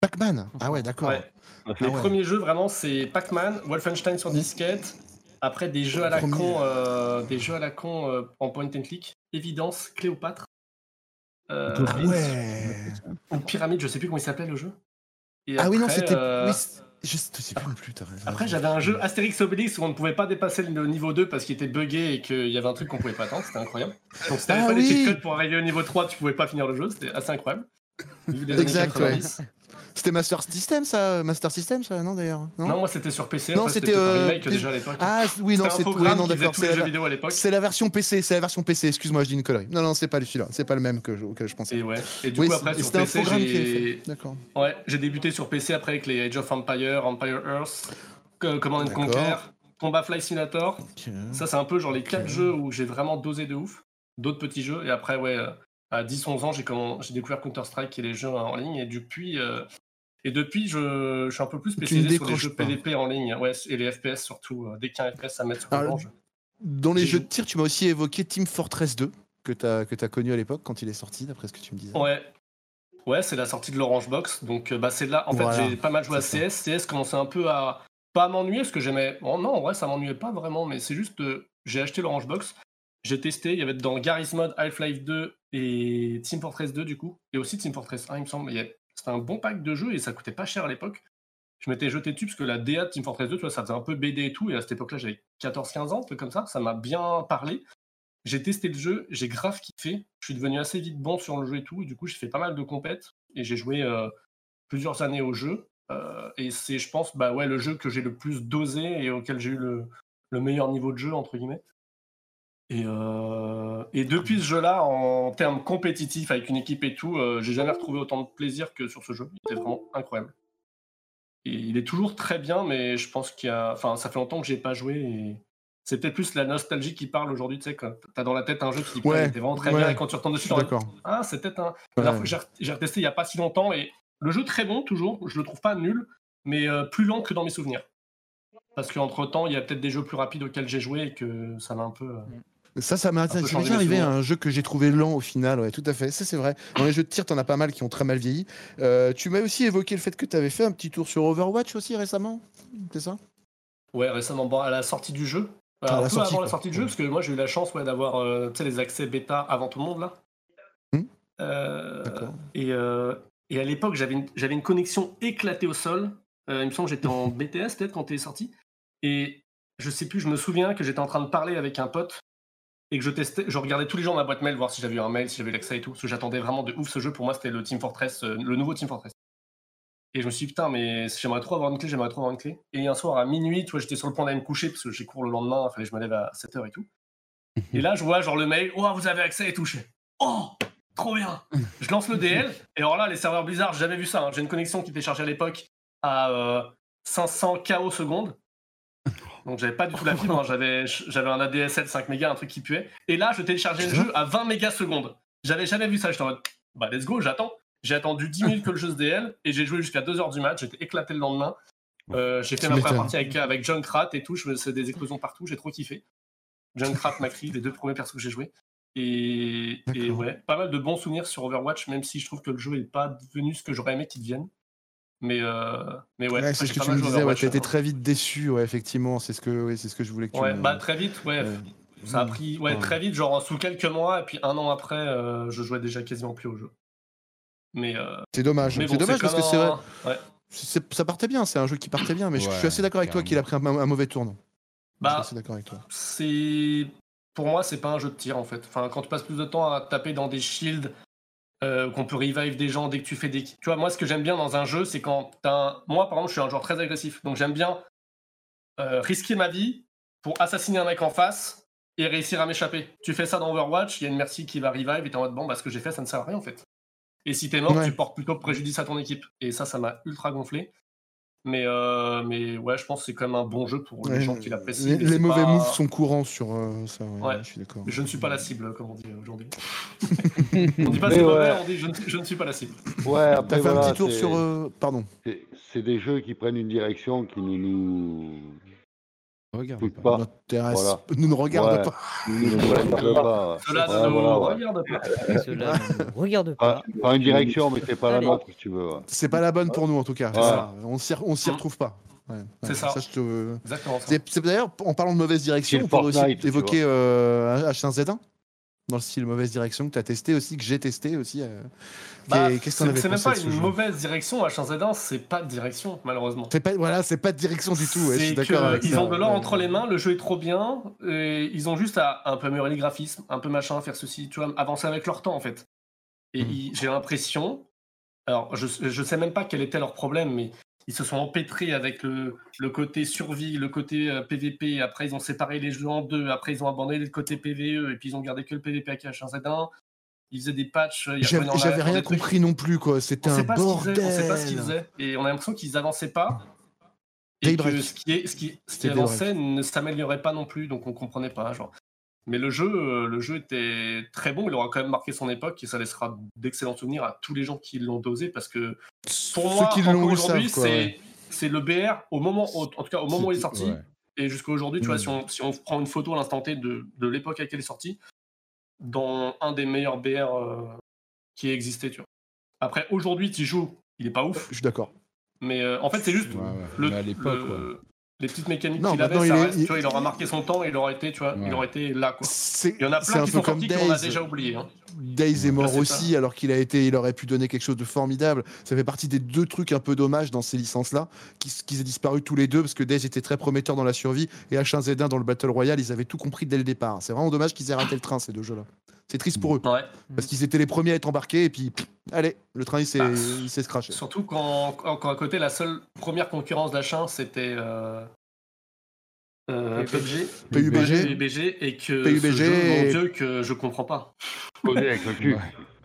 Pac-Man? Ah ouais, d'accord. Ouais. Ah Les ouais. premiers jeux, vraiment, c'est Pac-Man, Wolfenstein sur disquette. Après, des jeux à la Premier. con, euh, des jeux à la con euh, en point and click. Évidence, Cléopâtre. Euh, Ah ouais. ou Pyramide, je sais plus comment il s'appelait le jeu. Et Ah oui, non, c'était. euh, Oui, je sais plus non plus, t'as raison. Après, j'avais un jeu Astérix Obélix où on ne pouvait pas dépasser le niveau 2 parce qu'il était buggé et qu'il y avait un truc qu'on pouvait pas attendre. C'était incroyable. Donc, si t'avais Ah pas les oui. cheat codes pour arriver au niveau 3, tu pouvais pas finir le jeu. C'était assez incroyable. Exact, ouais. 90. C'était Master System, ça Master System, ça, non d'ailleurs Non, moi c'était sur PC. Non, c'était, euh, remake déjà à l'époque. Ah oui, non, C'était c'est oui, non, d'accord, c'est la... vidéo à l'époque. c'est la version PC, c'est la version PC. Excuse-moi, je dis une connerie. Non, non, c'est pas celui-là, c'est pas le même que je- auquel je pensais. Et ouais. Et du Oui, coup, après, sur PC, j'ai. D'accord. ouais, j'ai débuté sur PC après avec les Age of Empire, Empire Earth, Co- Command. Conquer, Combat Fly Simulator. Ça, c'est un peu genre les quatre jeux où j'ai vraiment dosé de ouf. D'autres petits jeux. Et après, ouais, euh, à 10-11 ans, j'ai découvert Counter-Strike et les jeux en ligne. Et depuis, euh, et depuis je, je suis un peu plus spécialisé sur les jeux pas. PvP en ligne. Ouais, et les FPS surtout. euh, Dès qu'il y a un FPS à mettre sur Ah, le Dans les jeux de tir, tu m'as aussi évoqué Team Fortress 2, que tu as, as connu à l'époque quand il est sorti, d'après ce que tu me disais. Ouais. Ouais, c'est la sortie de l'Orange Box. Donc, euh, bah, c'est là. En Voilà, fait, j'ai pas mal joué à CS. CS commençait un peu à. Pas m'ennuyer, parce que j'aimais. Bon, non, en vrai, ça m'ennuyait pas vraiment, mais c'est juste. euh, j'ai acheté l'Orange Box. J'ai testé. Il y avait dans Garry's Mod, Half-Life 2 et Team Fortress 2, du coup. Et aussi Team Fortress 1, il me semble. Il y a- C'était un bon pack de jeux et ça coûtait pas cher à l'époque. Je m'étais jeté dessus parce que la DA de Team Fortress 2, tu ça faisait un peu BD et tout. Et à cette époque-là, j'avais 14-15 ans, un truc comme ça. Ça m'a bien parlé. J'ai testé le jeu, j'ai grave kiffé. Je suis devenu assez vite bon sur le jeu et tout. Et du coup, j'ai fait pas mal de compètes et j'ai joué euh, plusieurs années au jeu. Euh, et c'est, je pense, bah ouais, le jeu que j'ai le plus dosé et auquel j'ai eu le meilleur niveau de jeu, entre guillemets. Et, euh, et depuis ce jeu-là, en termes compétitifs, avec une équipe et tout, euh, j'ai jamais retrouvé autant de plaisir que sur ce jeu. Il était vraiment incroyable. Et il est toujours très bien, mais je pense qu'il y a. Enfin, ça fait longtemps que j'ai pas joué et c'est peut-être plus la nostalgie qui parle aujourd'hui, tu sais, quand t'as dans la tête un jeu qui Ouais, était vraiment très ouais, bien et quand tu retournes dessus, t'as d'accord. ah, c'est peut-être un. Ouais. J'ai re- j'ai retesté il y a pas si longtemps et le jeu très bon toujours, je le trouve pas nul, mais euh, plus lent que dans mes souvenirs. Parce qu'entre temps, il y a peut-être des jeux plus rapides auxquels j'ai joué et que ça m'a un peu. euh, Ça, ça m'a m'est arrivé souvenirs. un jeu que j'ai trouvé lent au final, ouais, tout à fait. Ça, c'est vrai. Dans les jeux de tir, t'en as pas mal qui ont très mal vieilli. Euh, tu m'as aussi évoqué le fait que tu avais fait un petit tour sur Overwatch aussi récemment, c'est ça? Ouais, récemment, bon, à la sortie du jeu. Ah, Alors, la un peu sortie, avant quoi. la sortie du jeu, parce que moi j'ai eu la chance ouais, d'avoir euh, tu les accès bêta avant tout le monde là. Euh, D'accord. et, euh, et à l'époque, j'avais une, connexion éclatée au sol. Euh, il me semble que j'étais en BTS peut-être quand t'es sorti. Et je sais plus, je me souviens que j'étais en train de parler avec un pote et que je testais, je regardais tous les jours ma boîte mail, voir si j'avais eu un mail, si j'avais l'accès et tout. Parce que j'attendais vraiment de ouf ce jeu. Pour moi, c'était le Team Fortress, euh, le nouveau Team Fortress. Et je me suis dit, putain, mais j'aimerais trop avoir une clé, j'aimerais trop avoir une clé. Et un soir à minuit, tu vois, j'étais sur le point d'aller me coucher parce que j'ai cours le lendemain, il fallait que je me lève à 7h et tout. Et là, je vois genre le mail, oh, vous avez accès et tout. Je fais, oh, trop bien. Je lance le DL, et alors là, les serveurs Blizzard, j'ai jamais vu ça. hein. J'ai une connexion qui était chargée à l'époque à euh, 500 KO secondes. Donc j'avais pas du tout la fibre, hein. j'avais j'avais un ADSL 5 mégas, un truc qui puait. Et là, je téléchargeais le jeu à 20 mégas secondes. J'avais jamais vu ça. J'étais en mode, bah let's go, j'attends. J'ai attendu 10 minutes que le jeu se DL et j'ai joué jusqu'à 2h du match. J'étais éclaté le lendemain. Euh, j'ai fait ma première partie avec, avec John Krat et tout. Je faisais des explosions partout. J'ai trop kiffé. John Krat, Macri, les deux premiers persos que j'ai joués. Et, et ouais, pas mal de bons souvenirs sur Overwatch, même si je trouve que le jeu est pas devenu ce que j'aurais aimé qu'il devienne. Mais, euh, mais ouais, Ouais, c'est ce que tu me disais, ouais, tu été très vite déçu, ouais, effectivement, c'est ce que, ouais, c'est ce que je voulais que tu Ouais, me- bah très vite, ouais. Ça a pris ouais, Ouais. très vite, genre sous quelques mois, et puis un an après, euh, je jouais déjà quasiment plus au jeu. Mais, euh, C'est dommage, mais c'est bon, dommage parce que c'est vrai, ça partait bien, c'est un jeu qui partait bien, mais je- je suis assez d'accord avec toi qu'il a pris un, un mauvais tournant. je suis Bah, assez d'accord avec toi. c'est pour moi c'est pas un jeu de tir en fait. Enfin quand tu passes plus de temps à taper dans des shields euh, qu'on peut revive des gens dès que tu fais des tu vois moi ce que j'aime bien dans un jeu c'est quand t'as un... moi par exemple je suis un joueur très agressif donc j'aime bien euh, risquer ma vie pour assassiner un mec en face et réussir à m'échapper. Tu fais ça dans Overwatch, il y a une merci qui va revive et t'es en mode bon, bah ce que j'ai fait, ça ne sert à rien en fait. Et si t'es mort, Ouais. tu portes plutôt préjudice à ton équipe. Et ça, ça m'a ultra gonflé. Mais, euh, mais ouais, je pense que c'est quand même un bon jeu pour les Ouais, gens qui l'apprécient. Les, les mauvais pas- moves sont courants sur euh, ça, ouais, Ouais. je suis d'accord. Je ne suis pas la cible, comme on dit aujourd'hui. on dit pas c'est mauvais, ouais. on dit je ne, je ne suis pas la cible. Ouais, après, T'as fait un petit tour sur. euh, Pardon. c'est- C'est des jeux qui prennent une direction qui ne nous, Regarde. Pas. pas. M'intéresse. Voilà. Nous ne regarde Ouais. pas. nous ne regarde pas. Cela ne nous regarde pas. Cela ne regarde pas. Pas, une direction, mais c'est pas la nôtre, si tu veux. ouais. C'est pas la bonne pour nous en tout cas. Ouais. C'est ça. On s'y retrouve pas. Ouais, ouais, C'est ça. te- Exactement ça. C'est c'est d'ailleurs, en parlant de mauvaise direction, on pourrait aussi évoquer euh, H1Z1 dans le style mauvaise direction que tu as testé aussi, que j'ai testé aussi. euh. Bah, Qu'est- Qu'est-ce que t'en c'est même pas une mauvaise direction. H1Z1, c'est pas de direction, malheureusement. C'est pas, voilà, c'est pas de direction du tout. ouais, je suis C'est d'accord avec qu'ils ça. ont de l'or Ouais. entre les mains, le jeu est trop bien, et ils ont juste à un peu améliorer les graphismes, un peu machin, faire ceci, tu vois, avancer avec leur temps en fait. Et Mm. ils- j'ai l'impression, alors je, je sais même pas quel était leur problème, mais ils se sont empêtrés avec le, le côté survie, le côté euh, PVP, après ils ont séparé les jeux en deux, après ils ont abandonné le côté PVE, et puis ils ont gardé que le PVP avec H1Z1. Ils faisaient des patchs. a J'avais rien compris non plus, quoi. C'était un faisaient, bordel. on sait pas ce qu'ils faisaient. Et on a l'impression qu'ils avançaient pas. Et Daybreak. que ce qui, est, ce qui, ce qui avançait ne s'améliorait pas non plus, donc on comprenait pas. Genre. Mais le jeu, euh, le jeu était très bon, il aura quand même marqué son époque et ça laissera d'excellents souvenirs à tous les gens qui l'ont dosé parce que pour moi, aujourd'hui, c'est le BR au moment, en tout cas au moment où il est sorti Ouais. et jusqu'à aujourd'hui, tu vois, Mm. si on, si on prend une photo à l'instant T de, de l'époque à laquelle il est sorti, dans un des meilleurs BR euh, qui ait existé, tu vois. Après, aujourd'hui, tu joues, il est pas ouf, Je suis d'accord. mais euh, en fait, c'est juste Ouais, ouais. le, Mais à l'époque, le-. Les petites mécaniques Non, qu'il avait, maintenant, ça il est- reste, il- tu vois, il aura marqué son temps, il aurait été, tu vois, il aurait été là, quoi. C'est Il y en a c'est plein un qui peu sont comme sortis qu'on a Days. déjà oublié. Hein. Days est mort ça. aussi, alors qu'il a été, il aurait pu donner quelque chose de formidable. Ça fait partie des deux trucs un peu dommages dans ces licences-là, qu'ils qu'ils aient disparu tous les deux, parce que Days était très prometteur dans la survie, et H1Z1 dans le Battle Royale, ils avaient tout compris dès le départ. C'est vraiment dommage qu'ils aient raté le train, ces deux jeux-là. C'est triste pour eux, Ouais. parce qu'ils étaient les premiers à être embarqués, et puis, pff, allez, le train, il s'est Bah, scratché. Surtout quand, à côté, la seule première concurrence d'achat, c'était euh, euh, PUBG. PUBG, PUBG et que PUBG ce jeu, mon Dieu, que je comprends pas. Codé avec le cul. Ouais.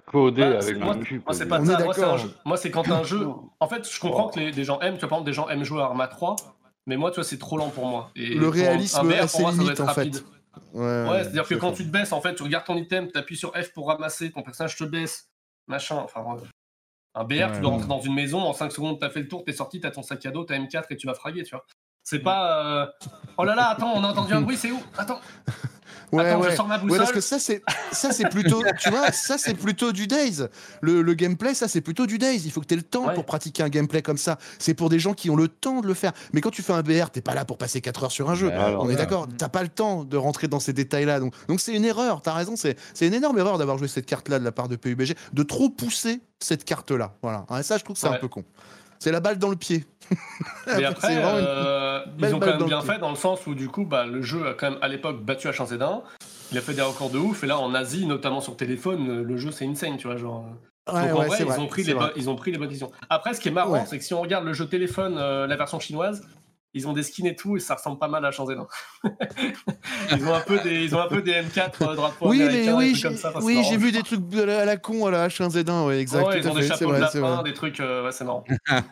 Codé Bah, avec moi, le cul. Moi, c'est pas On ça. Moi, quand un jeu. En fait, je comprends que les, des gens aiment. Tu vois, par exemple, des gens aiment jouer à Arma 3, mais moi, tu vois, c'est trop lent pour moi. Et Le pour un- réalisme un BR, assez pour moi, ça doit limite, être en fait. rapide. Ouais, Ouais, c'est-à-dire que quand tu te baisses, en fait, tu regardes ton item, tu appuies sur F pour ramasser, ton personnage te baisse, machin. Enfin, euh, un BR, tu Ouais, dois ouais. rentrer dans une maison, en 5 secondes, t'as fait le tour, t'es sorti, t'as ton sac à dos, t'as M4 et tu vas fraguer, tu vois. C'est pas. euh, Oh là là, attends, on a entendu un bruit, c'est où? Attends, Ouais, attends, ouais. je sors ma Ouais, boussole. parce que ça c'est ça c'est plutôt tu vois ça c'est plutôt du Days. Le, le gameplay ça c'est plutôt du Days. Il faut que tu aies le temps Ouais. pour pratiquer un gameplay comme ça. C'est pour des gens qui ont le temps de le faire. Mais quand tu fais un BR, t'es pas là pour passer 4 heures sur un jeu. Alors, On est d'accord, t'as pas le temps de rentrer dans ces détails-là. Donc donc c'est une erreur, t'as raison, c'est c'est une énorme erreur d'avoir joué cette carte-là de la part de PUBG, de trop pousser cette carte-là. Voilà. Ouais, ça je trouve que c'est un peu con. C'est la balle dans le pied. Mais après, une- euh, ils ont quand même bien fait dans le sens où du coup, bah, le jeu a quand même à l'époque battu H1Z1. Il a fait des records de ouf et là en Asie, notamment sur téléphone, le- le jeu c'est insane, tu vois. Genre. Ouais, Donc en ouais, vrai, ils, vrai, ont pris les vrai. ils ont pris les bonnes décisions. Après, ce qui est marrant, Ouais. c'est que si on regarde le jeu téléphone, euh, la version chinoise, ils ont des skins et tout et ça ressemble pas mal à H1Z1. ils, ont un peu des, ils ont un peu des M4 euh, drapeaux Oui, mais américains, oui, des j'ai trucs comme ça. oui, j'ai vu des trucs de la- à la con à la H1Z1, ouais, exact. Ouais, tout ils ont des fait, chapeaux de vrai, c'est vrai. lapin, des trucs, euh, ouais, c'est marrant.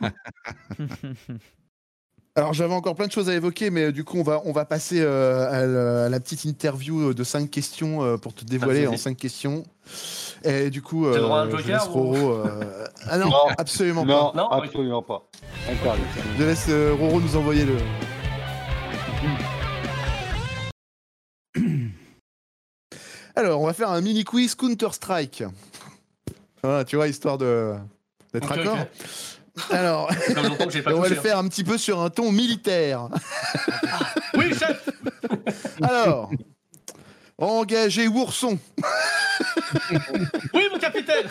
Alors j'avais encore plein de choses à évoquer, mais euh, du coup on va, on va passer euh, à, la, à la petite interview de 5 questions euh, pour te dévoiler en 5 questions. Et du coup, le droit à un je joker laisse ou- Roro... euh, Ah non, Non. absolument Non, Non, absolument pas. Pas. Je laisse euh, Roro nous envoyer le... Alors, on va faire un mini quiz Counter-Strike. Voilà, tu vois, histoire de d'être Ok, d'accord. ok. Alors, pas on va le faire un petit peu sur un ton militaire. hein. Oui, chef Alors, engager Ourson. Oui, mon capitaine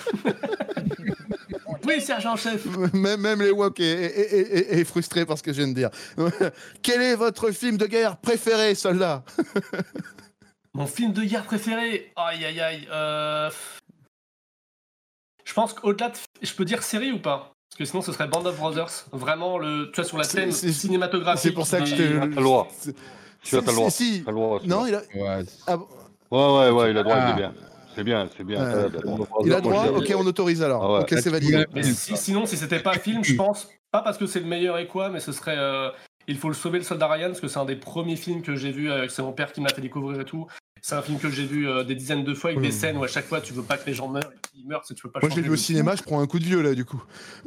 Oui, sergent-chef Même, même les Wok est, est- est- est- est frustré par ce que je viens de dire. Quel est votre film de guerre préféré, soldat? Mon film de guerre préféré? Aïe, aïe, aïe. euh, Je pense qu'au-delà de... Je peux dire série ou pas? Parce que sinon, ce serait Band of Brothers. Vraiment, le... tu vois, sur la c'est- cinématographique. C'est pour ça que je te. Loi. Tu as le droit. si, si. Droit, celui-là. Non, il a. Ouais, ah bon, Ouais, ouais, ouais, il a le droit, Ah. c'est bien. C'est bien, c'est bien. Euh, il a le droit. Ok, on autorise alors. Ah ouais. Ok, c'est validé. Mais si- sinon, si c'était pas film, je pense, pas parce que c'est le meilleur et quoi, mais ce serait. euh, il faut le sauver, le soldat Ryan, parce que c'est un des premiers films que j'ai vu. euh, c'est mon père qui m'a fait découvrir et tout. C'est un film que j'ai vu euh, des dizaines de fois avec des Hmm. scènes où à chaque fois tu veux pas que les gens meurent. Et qu'ils meurent, c'est tu veux pas Moi, je l'ai changer vu au cinéma, je prends un coup de vieux là, du coup.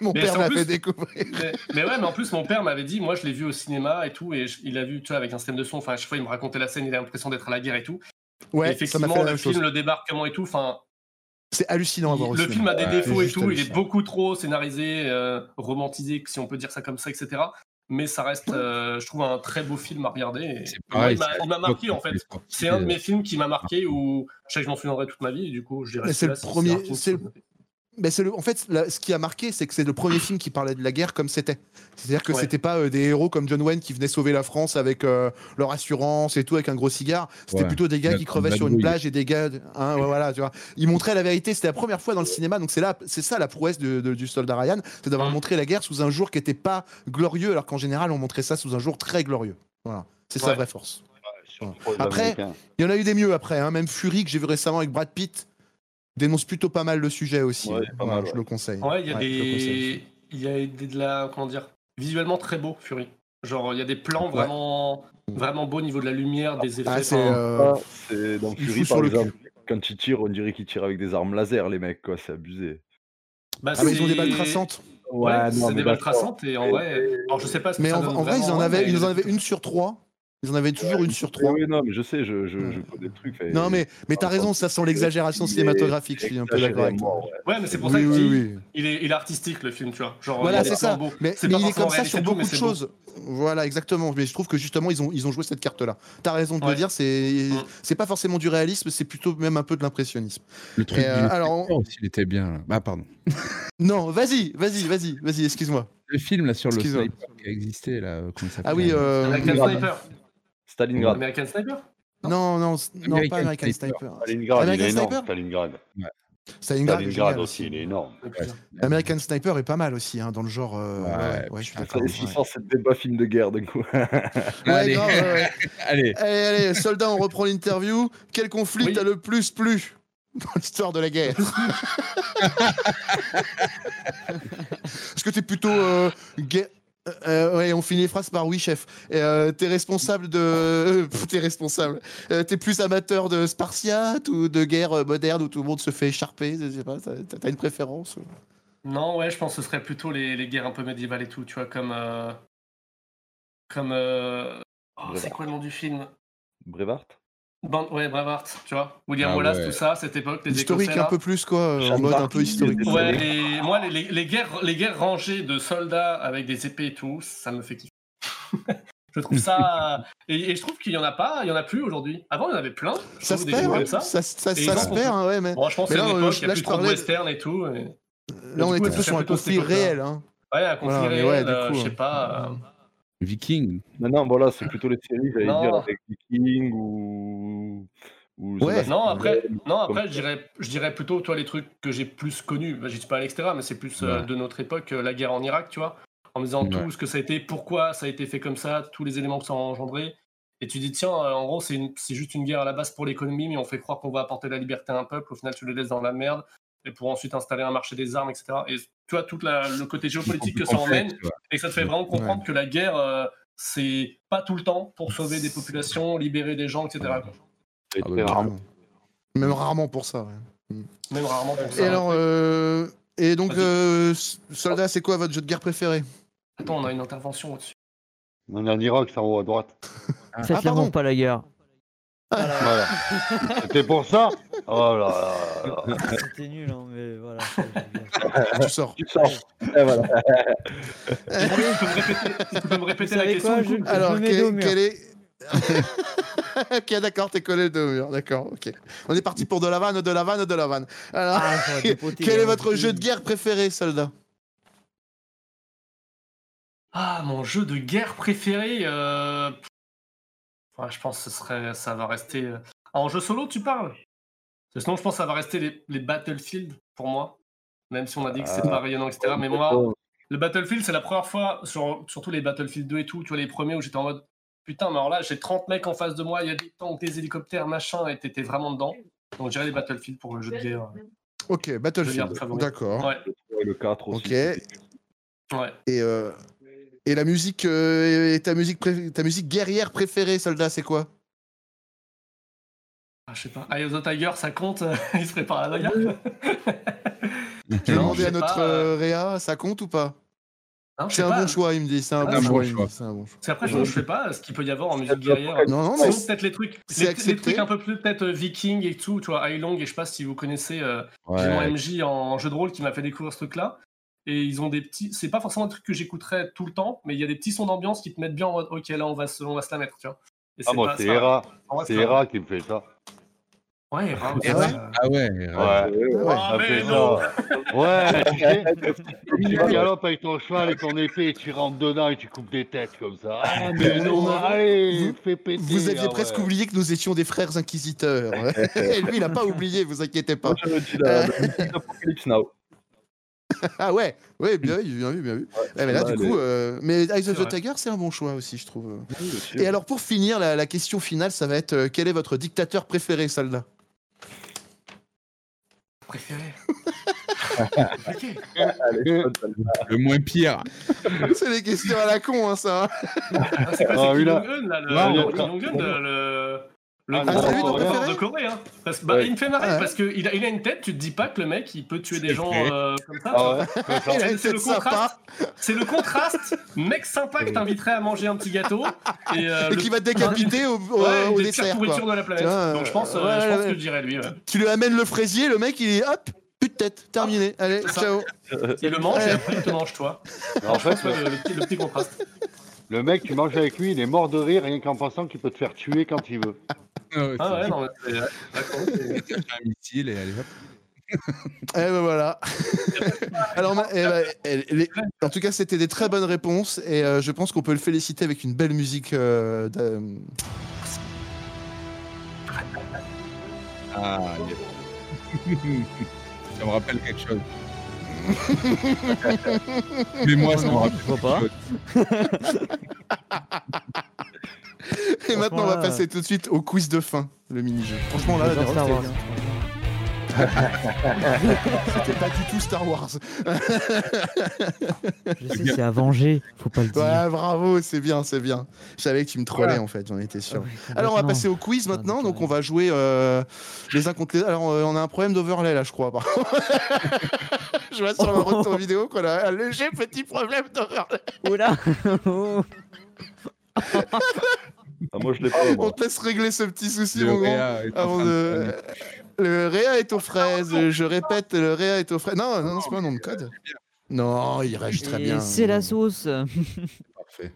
Mon Mais père m'a fait découvrir. mais, mais ouais, mais en plus, mon père m'avait dit, moi je l'ai vu au cinéma et tout, et je- il a vu, tu vois, avec un système de son, enfin, à chaque fois il me racontait la scène, il a l'impression d'être à la guerre et tout. Ça effectivement, fait la le film, chose. le débarquement et tout, enfin, C'est hallucinant à voir le film a des Ouais, défauts et tout, il est beaucoup trop scénarisé, euh, romantisé, si on peut dire ça comme ça, etc. Mais ça reste, euh, je trouve, un très beau film à regarder. et moi, pareil. il m'a- c'est il m'a marqué en fait. C'est un de mes films qui m'a marqué où je sais que je m'en souviendrai toute ma vie et du coup je dirais c'est le premier- c'est le- Ben, c'est le- en fait, ce qui a marqué, c'est que c'est le premier film qui parlait de la guerre comme c'était. C'est-à-dire que Ouais. c'était pas euh, des héros comme John Wayne qui venaient sauver la France avec euh, leur assurance et tout, avec un gros cigare. C'était Ouais. plutôt des gars La- qui crevaient sur une plage et des gars. hein, ouais, voilà, tu vois. Ils montraient la vérité. C'était la première fois dans le cinéma. Donc c'est là, c'est ça la prouesse de- de- du soldat Ryan, c'est d'avoir Mhm. montré la guerre sous un jour qui était pas glorieux, alors qu'en général on montrait ça sous un jour très glorieux. Voilà, c'est sa vraie force. Après. Il y en a eu des mieux après. Hein. Même Fury que j'ai vu récemment avec Brad Pitt dénonce plutôt pas mal le sujet aussi. Ouais, pas mal, Je le conseille. Ouais, il y a des. Il y a des de la. Comment dire Visuellement très beau, Fury. Genre, il y a des plans vraiment, vraiment beaux au niveau de la lumière, des effets. Ah, c'est. enfin, euh, Ah, c'est dans il Fury, sur par le exemple. Quand ils tirent, on dirait qu'ils tirent avec des armes laser, les mecs, quoi. C'est abusé. bah, Ah, mais ils ont des balles traçantes. Ouais, non, c'est des balles traçantes et en vrai. Alors, je sais pas ce que Mais ça en, donne en vrai, ils en avaient, ils en avaient une sur trois. Ils en avaient toujours une sur trois. oui, non, mais je sais, je, je, je connais le truc. et- Non, mais, mais t'as raison, ça sent l'exagération cinématographique. Je suis un peu d'accord avec toi. ouais. Mais c'est pour ça Oui, que oui, je dis, oui. il, est, il est artistique le film, tu vois. Genre, Voilà, c'est ça. Mais, il est comme ça sur beaucoup de choses. Voilà, exactement. Mais je trouve que justement, ils ont, ils ont joué cette carte-là. T'as raison de le dire, c'est Mm. c'est pas forcément du réalisme, c'est plutôt même un peu de l'impressionnisme. Le truc euh, du alors, on- il était bien. là. Ah, pardon. Non, vas-y, vas-y, vas-y, vas-y, excuse-moi. Le film là sur le sniper qui a existé là, euh, comment Ah oui, euh. Stalingrad. American Sniper? Non, non, non, American pas American Sniper. Sniper. Stalingrad, il American est énorme. Sniper Stalingrad. Aussi, il est énorme. American Sniper est pas mal aussi, hein, dans le genre. euh, Ouais, ouais, ouais, je suis d'accord. Cette débat film de guerre, d'un coup. Ouais, Allez. ouais, ouais. Allez, Allez, allez, soldat, on reprend l'interview. Quel conflit Oui. t'a le plus plu dans l'histoire de la guerre? Est-ce que t'es plutôt euh, guerre- euh, euh, ouais, on finit les phrases par oui, chef. Et, euh, t'es responsable de. euh, t'es responsable. Euh, t'es plus amateur de Spartiate ou de guerre moderne où tout le monde se fait écharper Je sais pas, t'as, t'as une préférence Non, ouais, je pense que ce serait plutôt les, les guerres un peu médiévales et tout, tu vois, comme. euh, Comme. euh, oh, c'est quoi le nom du film? Brevard? Ban- Ouais, Braveheart, tu vois. William Ah Wallace, ouais. tout ça, cette époque, les Historique un peu plus, quoi, en mode un peu historique. Ouais, les, moi, les, les- les guerres, les guerres rangées de soldats avec des épées et tout, ça me fait kiffer. je trouve ça. Et, et je trouve qu'il y en a pas, il y en a plus aujourd'hui. Avant, il y en avait plein. Ça se perd, hein, comme ça. ça, ça, ça se perd, hein, ouais, mais. Bon, je pense Mais que c'est là, une euh, époque, il y a là, plus je trop de parlais de- western et tout. et- Là, on était plus sur un conflit réel. Hein. Ouais, un conflit Voilà, réel, ouais, du euh, coup, je sais euh, pas. euh, Viking. Maintenant, voilà, c'est plutôt les séries, j'allais Non. dire, avec Viking ou. Ou Ouais. Non, après, non, après je, dirais, je dirais plutôt, toi, les trucs que j'ai plus connus. Bah, J'y suis pas à l'extérieur, mais c'est plus euh, de notre époque, euh, la guerre en Irak, tu vois. En me disant Ouais. tout ce que ça a été, pourquoi ça a été fait comme ça, tous les éléments que ça a engendré. Et tu dis, tiens, euh, en gros, c'est juste une guerre à la base pour l'économie, mais on fait croire qu'on va apporter la liberté à un peuple. Au final, tu le laisses dans la merde. Et pour ensuite installer un marché des armes, etc. Et tu vois, tout le côté géopolitique que ça emmène. Et que ça te fait vraiment comprendre que la guerre, euh, c'est pas tout le temps pour sauver des populations, libérer des gens, etc. quoi. Ah très bah. Même rarement pour ça. ouais. Même rarement pour ça. Et alors, euh, et donc, euh, soldat, c'est quoi votre jeu de guerre préféré? Attends, on a une intervention au-dessus. On est en Irak, c'est en haut à droite. Faites Ah, pardon. pas la guerre. Voilà. C'était pour ça? Oh là là là. C'était nul, hein, mais voilà. Tu sors. Tu sors. Et voilà. Tu peux me répéter, tu peux me répéter Vous la question je- Alors, quel est. ok, d'accord, t'es collé de mur. D'accord, ok. On est parti pour de la vanne, de la vanne, de la vanne. Alors, Ah, dépoter, quel est hein, votre je jeu de guerre préféré, soldat? Ah, mon jeu de guerre préféré euh... ouais, Je pense que ce serait, ça va rester... euh, En jeu solo, tu parles? Sinon, je pense que ça va rester les, les Battlefield, pour moi. Même si on a dit que c'est Ah. pas rayonnant, etc. Mais moi, le Battlefield, c'est la première fois, sur, surtout les Battlefield 2 et tout, tu vois, les premiers où j'étais en mode putain, mais alors là, j'ai 30 mecs en face de moi, il y a des tanks, des hélicoptères, machin, et t'étais vraiment dedans. Donc, j'irais les Battlefield pour le jeu de guerre. Ok, Battlefield. D'accord. Ouais, Et le 4 aussi. Ok. ouais. Et, euh, et la musique, euh, et ta musique, pré- ta musique guerrière préférée, soldat, c'est quoi? Ah, je sais pas. Eye of the Tiger, ça compte? Il se prépare à la guerre Je vais demander à notre pas, euh, Réa, ça compte ou pas? C'est un pas. bon choix, il me dit. C'est un Ah, bon c'est choix. choix. C'est un bon choix. Parce qu'après, je, je sais pas ce qu'il peut y avoir en musique guerrière. Non, non, Sinon, peut-être les trucs, c'est les, trucs un peu plus peut-être euh, viking et tout, tu vois, Long et je sais pas si vous connaissez, euh, Ouais. MJ en jeu de rôle qui m'a fait découvrir ce truc-là. Et ils ont des petits, c'est pas forcément un truc que j'écouterais tout le temps, mais il y a des petits sons d'ambiance qui te mettent bien en mode, ok, là on va se, on va se la mettre, tu vois. Et Ah, moi, c'est Hera. C'est Hera qui me fait ça. Ouais, Et ça- ouais. Ah ouais. ouais. Ouais. Ouais. Ah. Ouais, tu galopes avec ton cheval et ton épée et tu rentres dedans et tu coupes des têtes comme ça. Ah, mais non, allez, Vous- fais péter. Vous aviez ah presque ouais. oublié que nous étions des frères inquisiteurs. Et lui, il n'a pas oublié, vous inquiétez pas. Moi, Now. Ah ouais, ouais, bien vu, bien vu, bien vu. Ouais, mais là, celle-là, du coup, euh, mais Eyes of the. Tiger, c'est un bon choix aussi, je trouve. Oui. Et alors, pour finir, la, la question finale, ça va être euh, quel est votre dictateur préféré, soldat préféré. Celle-là. Le moins pire. C'est des questions à la con, hein, ça. Ah, c'est quoi, Ah, c'est oui, Kim là. Le, le- le, le, Ah, préféré de Corée. Hein. Parce que, bah, Ouais. Il me fait marrer Ah ouais. parce qu'il a, il a une tête, tu te dis pas que le mec il peut tuer des gens euh, comme ça. Ah ouais, C'est- le contraste. C'est le contraste, mec sympa que t'inviterais à manger un petit gâteau et, euh, et le- qui va te décapiter au, au- Ouais, au des dessert. de la planète. Tiens, Donc je pense, euh, ouais, je pense ouais. que je dirais lui. ouais. Tu lui amènes le fraisier, le mec, il est hop, plus de tête, terminé. Allez, ciao. Il le mange et après il te mange toi. En fait, le petit contraste. Le mec, tu manges avec lui, il est mort de rire rien qu'en pensant qu'il peut te faire tuer quand il veut. Ah ouais, Ah ouais, non, mais c'est- ouais, d'accord, c'est- un missile et allez hop. Eh ben voilà. Alors, eh ben, les- en tout cas, c'était des très bonnes réponses et euh, je pense qu'on peut le féliciter avec une belle musique. euh, de- Ah, ça me rappelle quelque chose. Mais moi, ça me rappelle pas. Et maintenant, on va passer tout de suite au quiz de fin, le mini-jeu. Franchement, là, la. C'était pas du tout Star Wars. Je sais, c'est à venger. Faut pas le dire. Ouais, bravo, c'est bien, c'est bien. Je savais que tu me trollais en fait, j'en étais sûr. Ouais, Alors on va passer au quiz Ah, maintenant, donc on va jouer euh, les uns contre les Alors euh, on a un problème d'overlay là, je crois. par je vois sur le retour vidéo qu'on a un léger petit problème d'overlay. Oula Oh. Ah, moi, je l'ai pas. On te laisse régler ce petit souci, mon grand. Avant de... Le Réa est aux fraises, je répète, le Réa est aux fraises. Non, non, c'est pas un nom de code. Non, il réagit très bien. C'est la sauce. Parfait.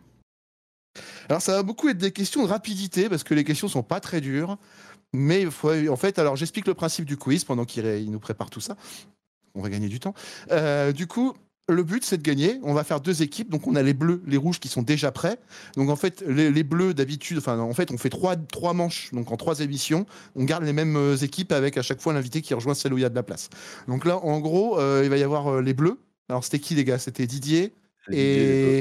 Alors ça va beaucoup être des questions de rapidité parce que les questions sont pas très dures. Mais il faut, en fait, alors j'explique le principe du quiz pendant qu'il nous prépare tout ça. On va gagner du temps. Euh, du coup, le but c'est de gagner. On va faire deux équipes. Donc on a les bleus, les rouges qui sont déjà prêts. Donc en fait, les, les bleus d'habitude, enfin en fait, on fait trois, trois manches. Donc en trois émissions, on garde les mêmes euh, équipes avec à chaque fois l'invité qui rejoint celle où il y a de la place. Donc là, en gros, euh, il va y avoir euh, les bleus. Alors c'était qui les gars? C'était Didier C'est Didier et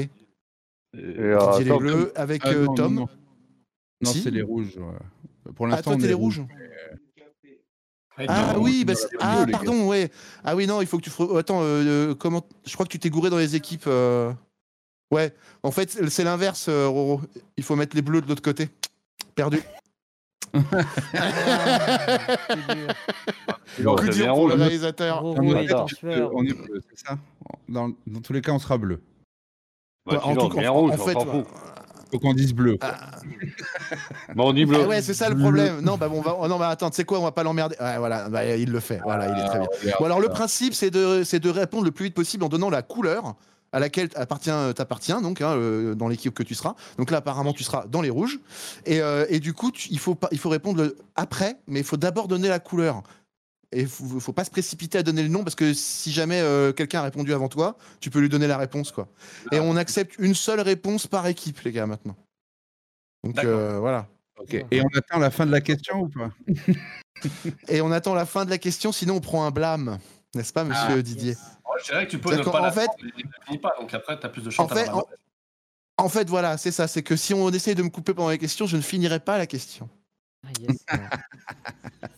Et, Didier les bleus avec Ah, non, Tom. Non, non. Non, Si. c'est les rouges. Pour Ah, l'instant, toi, t'es est les rouges Ah le- oui, bah, ah vidéo, pardon, ouais. Ah oui, non, il faut que tu... Attends, euh, euh, comment... Je crois que tu t'es gouré dans les équipes. euh. Ouais, en fait, c'est l'inverse, euh, Roro. Il faut mettre les bleus de l'autre côté. Perdu. Non, Coup dur pour le rouge. réalisateur. Non, transfert. on est bleu, c'est ça? Dans, dans tous les cas, on sera bleu. Bah, en tout en- en on fait. Faut qu'on dise bleu. Bon, on dit bleu. Ah ouais, c'est ça le problème. Non, bah bon, on va... oh, non, bah attends, tu sais quoi, on va pas l'emmerder. Ouais, voilà, bah, il le fait. Voilà, il est très bien. Ah, Bon, alors le principe, c'est de, c'est de répondre le plus vite possible en donnant la couleur à laquelle appartient, t'appartiens, donc hein, euh, dans l'équipe que tu seras. Donc là, apparemment, tu seras dans les rouges. Et, euh, et du coup, tu- il, faut pas, il faut répondre le après, mais il faut d'abord donner la couleur. Et il faut, faut pas se précipiter à donner le nom parce que si jamais euh, quelqu'un a répondu avant toi, tu peux lui donner la réponse. quoi. Et on accepte une seule réponse par équipe, les gars, maintenant. Donc euh, voilà. Et on attend la fin de la question ou pas? Et on attend la fin de la question, sinon on prend un blâme. N'est-ce pas, monsieur Ah, Didier Ouais, je dirais que tu peux ne pas en la fait- prendre, pas, donc après, tu as plus de chance En fait. En fait, voilà, c'est ça. C'est que si on essaye de me couper pendant les questions, je ne finirai pas la question. Ah, yes.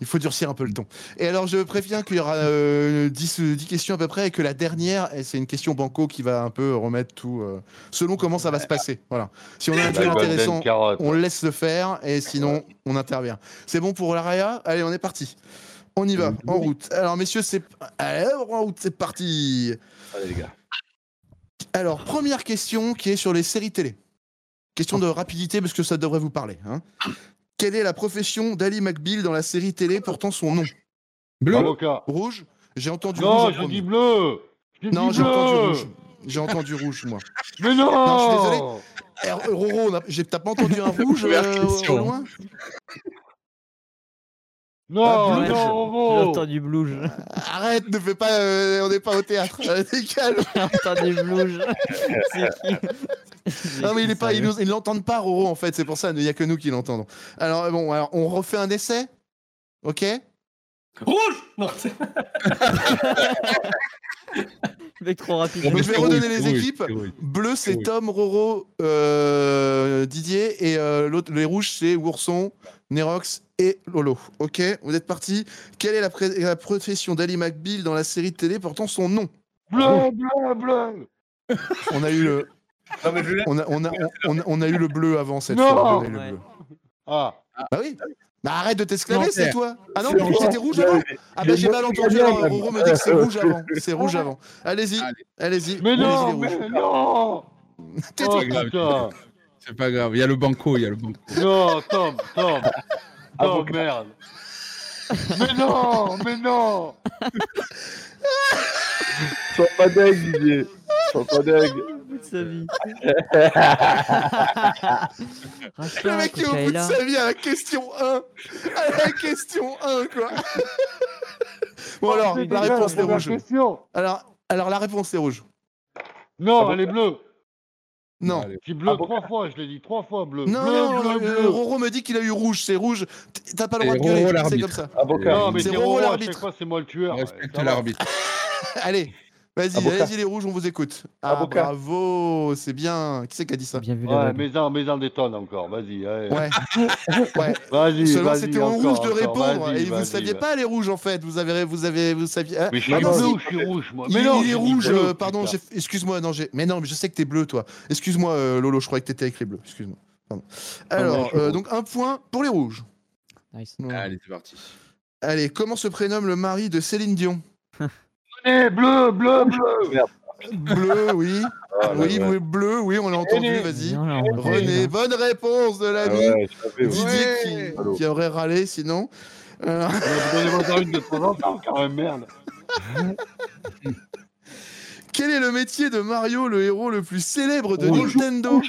Il faut durcir un peu le ton. Et alors, je préviens qu'il y aura euh, 10, euh, 10 questions à peu près et que la dernière, c'est une question banco qui va un peu remettre tout euh, selon comment ça va se passer. Voilà. Si on a un La truc intéressant, on laisse le faire et sinon, on intervient. C'est bon pour l'AREA Allez, on est parti. On y va, en route. Alors, messieurs, c'est Allez, en route, c'est parti. Allez, les gars. Alors, première question qui est sur les séries télé. Question de rapidité parce que ça devrait vous parler. hein. Quelle est la profession d'Ali McBeal dans la série télé portant son nom? Bleu. Avocat. Rouge? J'ai entendu rouge. Non, je dis bleu. Je Non, j'ai entendu rouge. J'ai entendu rouge, moi. Mais non, Non, je suis désolé. Eh, Roro, j'ai- t'as pas entendu un rouge euh, au loin? Non, Ah, non, J'ai entendu blouge. Arrête, ne fais pas. euh, on n'est pas au théâtre. Euh, T'es calme. J'ai entendu blouge. C'est qui? Non, mais il est pas, ils ils l'entendent pas, Roro, en fait. C'est pour ça, il n'y a que nous qui l'entendons. Alors, bon, alors, on refait un essai? Ok? Rouge Non, c'est- Mec trop rapide. Donc, je vais redonner rouge, les équipes. Bleu, c'est. Tom, Roro, euh, Didier. Et euh, l'autre, les rouges, c'est Ourson, Nerox et Lolo. Ok? Vous êtes partis. Quelle est la, la profession d'Ali McBeal dans la série de télé portant son nom? Bleu, bleu, bleu. On a eu le. Non, mais je l'ai. On a, on, a, on, a- on a eu le bleu avant cette Non fois. on a eu le Ouais. bleu. Ah, Bah oui. Bah arrête de t'exclamer, c'est toi. Ah non, c'était rouge avant Ah bah j'ai mal entendu, même. Roro me dit que c'est rouge avant. C'est rouge avant. Allez-y, Allez. allez-y. mais non, mais non. Tais-toi. Oh, putain. C'est pas grave, il y a le banco, il y a le banco. Non, Tom, Tom. Tom, Avocat. merde. Mais non, mais non. Sois pas dingue, Didier. Sois pas dingue. Bout de sa vie. Le mec qui est au bout de sa vie à la question 1. À la question 1, quoi. Bon alors, C'est la déjà réponse est rouge. Alors, alors la réponse est rouge. Non, elle est bleue. Non. J'ai bleu Avocat. trois fois, je l'ai dit trois fois bleu. Non, bleu, non, bleu, euh, bleu. Roro me dit qu'il a eu rouge, c'est rouge. T'as pas le droit de gueuler, c'est comme ça. Avocat. Non, mais C'est Roro l'arbitre. chaque fois, c'est moi le tueur. Respecte l'arbitre. Allez, vas-y, allez-y les rouges, on vous écoute. Ah, Avocat. bravo, c'est bien. Qui c'est qui a dit ça Bien vu Ouais, mais en, mais en détonne encore, vas-y. Ouais. ouais. Vas-y, Seulement c'était aux encore, rouges de répondre et vous ne saviez pas les rouges en fait. Vous avez, vous avez, vous saviez. hein Mais je suis Ah bleu je suis rouge, moi Mais non, il est rouge, bleu, euh, pardon, excuse-moi, non, mais non, mais je sais que t'es bleu, toi. Excuse-moi, euh, Lolo, je croyais que t'étais avec les bleus, excuse-moi. Alors, euh, rouge. donc un point pour les rouges. Nice. Allez, c'est parti. Allez, comment se prénomme le mari de Céline Dion? Eh, bleu, bleu, bleu. Bleu, oui, Ah, oui, ouais. bleu, oui, on l'a entendu, René. vas-y. René, bonne réponse de Ah l'ami ouais. Didier Ouais. qui, qui aurait râlé sinon. Euh, Donnez-moi une de temps en temps, quand même, merde. Quel est le métier de Mario, le héros le plus célèbre de Rouge. Nintendo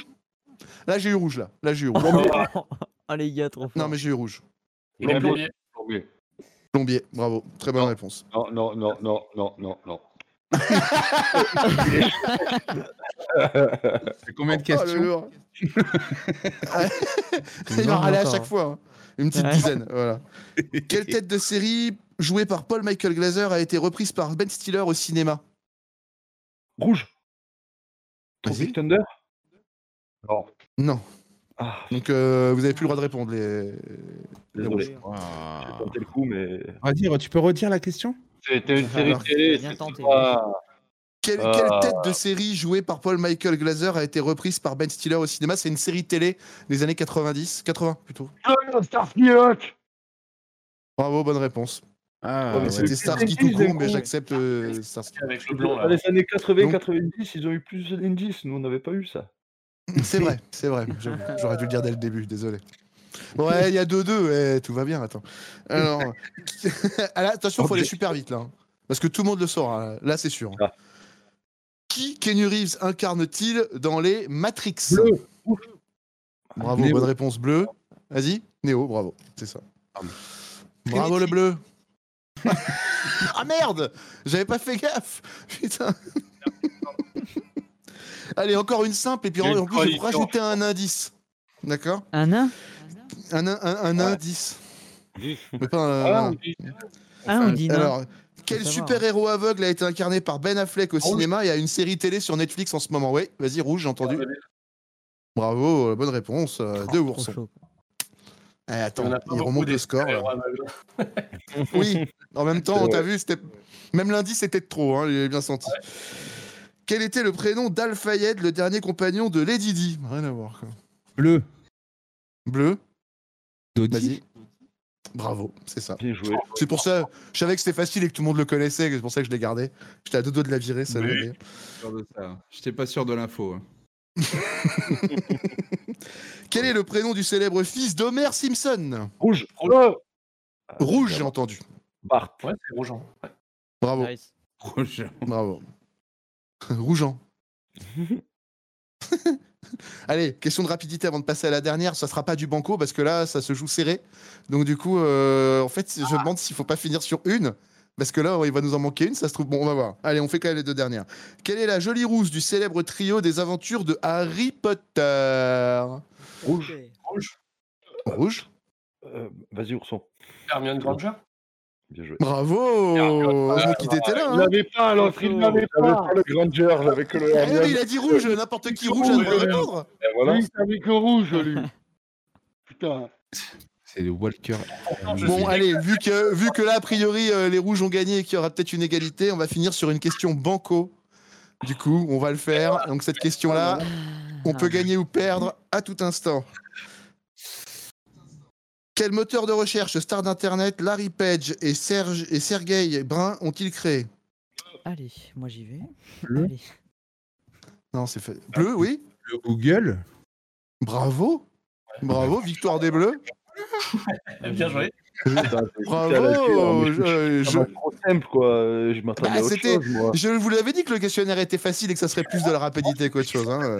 Là, j'ai eu rouge, là. Là, j'ai eu rouge. Ah les gars, trop fort. Non, mais j'ai eu rouge. Il est plombier. Plombier. Plombier, bravo. Très bonne Non. réponse. Non, non, non, non, non, non, non. C'est combien de Oh, questions. Il va râler à chaque fois. hein. Une petite Ouais. dizaine, voilà. Quelle tête de série jouée par Paul Michael Glaser a été reprise par Ben Stiller au cinéma? Rouge. Tropic Thunder? Non. Non. Ah, Donc, euh, vous avez plus le droit de répondre, les... les désolé. Ah. J'ai tenté le coup, mais. Vas-y, tu peux redire la question? C'était une série Alors, télé, bien c'est tenté. pas... Quelle, quelle tête de série jouée par Paul Michael Glaser a été reprise par Ben Stiller au cinéma? C'est une série télé des années 90, 80 plutôt. Ah, Bravo, bonne réponse. Ah, Ouais, C'était Starsky tout court, mais j'accepte euh, Starsky. Avec le blond, Dans les années 80, Donc- 90, ils ont eu plus d'indices. Nous, on n'avait pas eu ça. C'est vrai, c'est vrai. J'aurais dû le dire dès le début, désolé. Ouais, il y a 2-2, ouais, tout va bien, attends. Alors, attention, faut aller super vite là. hein. Parce que tout le monde le saura, là, c'est sûr. Ah. Qui Kenny Reeves incarne-t-il dans les Matrix? Bleu. Bravo, Néo. bonne réponse bleu. Vas-y, Néo, bravo, c'est ça. Bravo le bleu. ah merde J'avais pas fait gaffe Putain Allez, encore une simple, et puis en, plus, je vais rajouter un indice. D'accord Un nain Un, un, un indice. Mais pas un- Ah, on Ah, on dit. Alors, Quel super-héros aveugle a été incarné par Ben Affleck au Rouge. cinéma et a une série télé sur Netflix en ce moment? Oui, vas-y, rouge, j'ai entendu. Bravo, euh, bonne réponse. euh, deux Trop oursons. chaud. Eh, Il attends, il remonte le score. là. aveugles. Oui, en même temps, C'est t'as vu, c'était. Même lundi, c'était de trop, hein, j'ai bien senti. Quel était le prénom d'Al-Fayed, le dernier compagnon de Lady Di? Rien à voir. quoi. Bleu. Bleu, Dodi. vas-y. Bravo, c'est ça. Bien joué. C'est pour ça, je savais que c'était facile et que tout le monde le connaissait, c'est pour ça que je l'ai gardé. J'étais à deux doigts de la virer, ça. Oui. d'ailleurs. Sûr de ça. J'étais pas sûr de l'info. hein. Quel est le prénom du célèbre fils d'Homer Simpson? Rouge. Rouge. Oh Rouge, j'ai entendu. Bart. Ouais, c'est rougeant. Ouais. Bravo, Nice. Rouge. bravo. Rougeant. Allez, question de rapidité avant de passer à la dernière. Ça sera pas du banco parce que là, ça se joue serré. Donc du coup, euh, en fait, je me demande s'il faut pas finir sur une. Parce que là, il va nous en manquer une, ça se trouve. Bon, on va voir. Allez, on fait quand même les deux dernières. Quelle est la jolie rousse du célèbre trio des aventures de Harry Potter? Rouge. Rouge. Rouge. Euh, Vas-y, ourson. Hermione Granger? Bien joué. Bravo Heureusement qu'il était là. Il hein. l'avait pas, l'autre, il l'avait pas. le Granger, que le Eh oui, il a dit rouge, n'importe qui rouge a le droit de répondre. Et voilà. Lui, il savait que rouge, lui. Putain. C'est le Walker. Bon, allez, vu que, vu que là, a priori, euh, les rouges ont gagné et qu'il y aura peut-être une égalité, on va finir sur une question banco. Du coup, on va le faire. Donc, cette question-là, on peut gagner ou perdre à tout instant. Quel moteur de recherche star d'Internet Larry Page et, Serge, et Sergey Brin ont-ils créé? Allez, moi j'y vais. Bleu. Allez. Non, c'est fait. Bleu, oui Le Google. Bravo Bravo, victoire des Bleus Bien joué. Bravo je- Ça je- m'a trop simple, quoi. Je m'attendais Bah, à autre c'était- chose, moi. Je vous l'avais dit que le questionnaire était facile et que ça serait plus de la rapidité qu'autre chose. hein.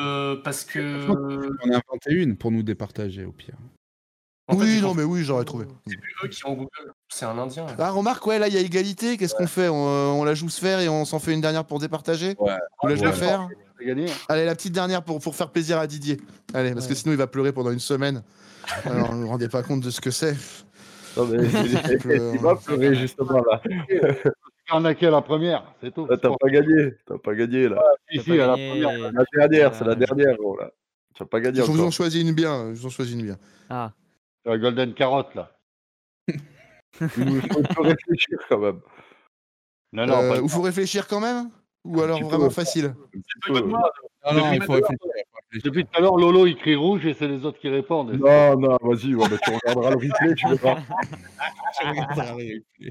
Euh, parce que. On a inventé une pour nous départager au pire. En oui, non, mais oui, j'aurais trouvé. eux qui ont Google. C'est un Indien. Ah, remarque, ouais, là, il y a égalité. Qu'est-ce qu'on fait? On, euh, on la joue se faire et on s'en fait une dernière pour départager? Ouais. Vous la jouez Ouais. faire T'as gagné. Allez, la petite dernière pour, pour faire plaisir à Didier. Allez, parce que sinon, il va pleurer pendant une semaine. Alors, ne vous rendez pas compte de ce que c'est. Non, mais il va pleurer, justement, là. Arnaqué à la première, c'est tout. Là, T'as pas gagné. T'as pas gagné, là. Si, T'as si, pas à la première. La dernière, c'est la dernière, gros, là. Tu as pas gagné Je vous en encore. choisis une bien. Je vous en choisis une bien. Ah, La Golden Carotte, là. Il faut réfléchir, quand même. Non, non, Euh, pas ou faut réfléchir quand même Ou Un alors vraiment facile? Non, non, Depuis il faut tout à l'heure, réfléchir. il faut réfléchir. Depuis tout à l'heure, Lolo, il crie rouge et c'est les autres qui répondent. Non, non, vas-y, ouais, bah, tu regarderas le replay, tu verras.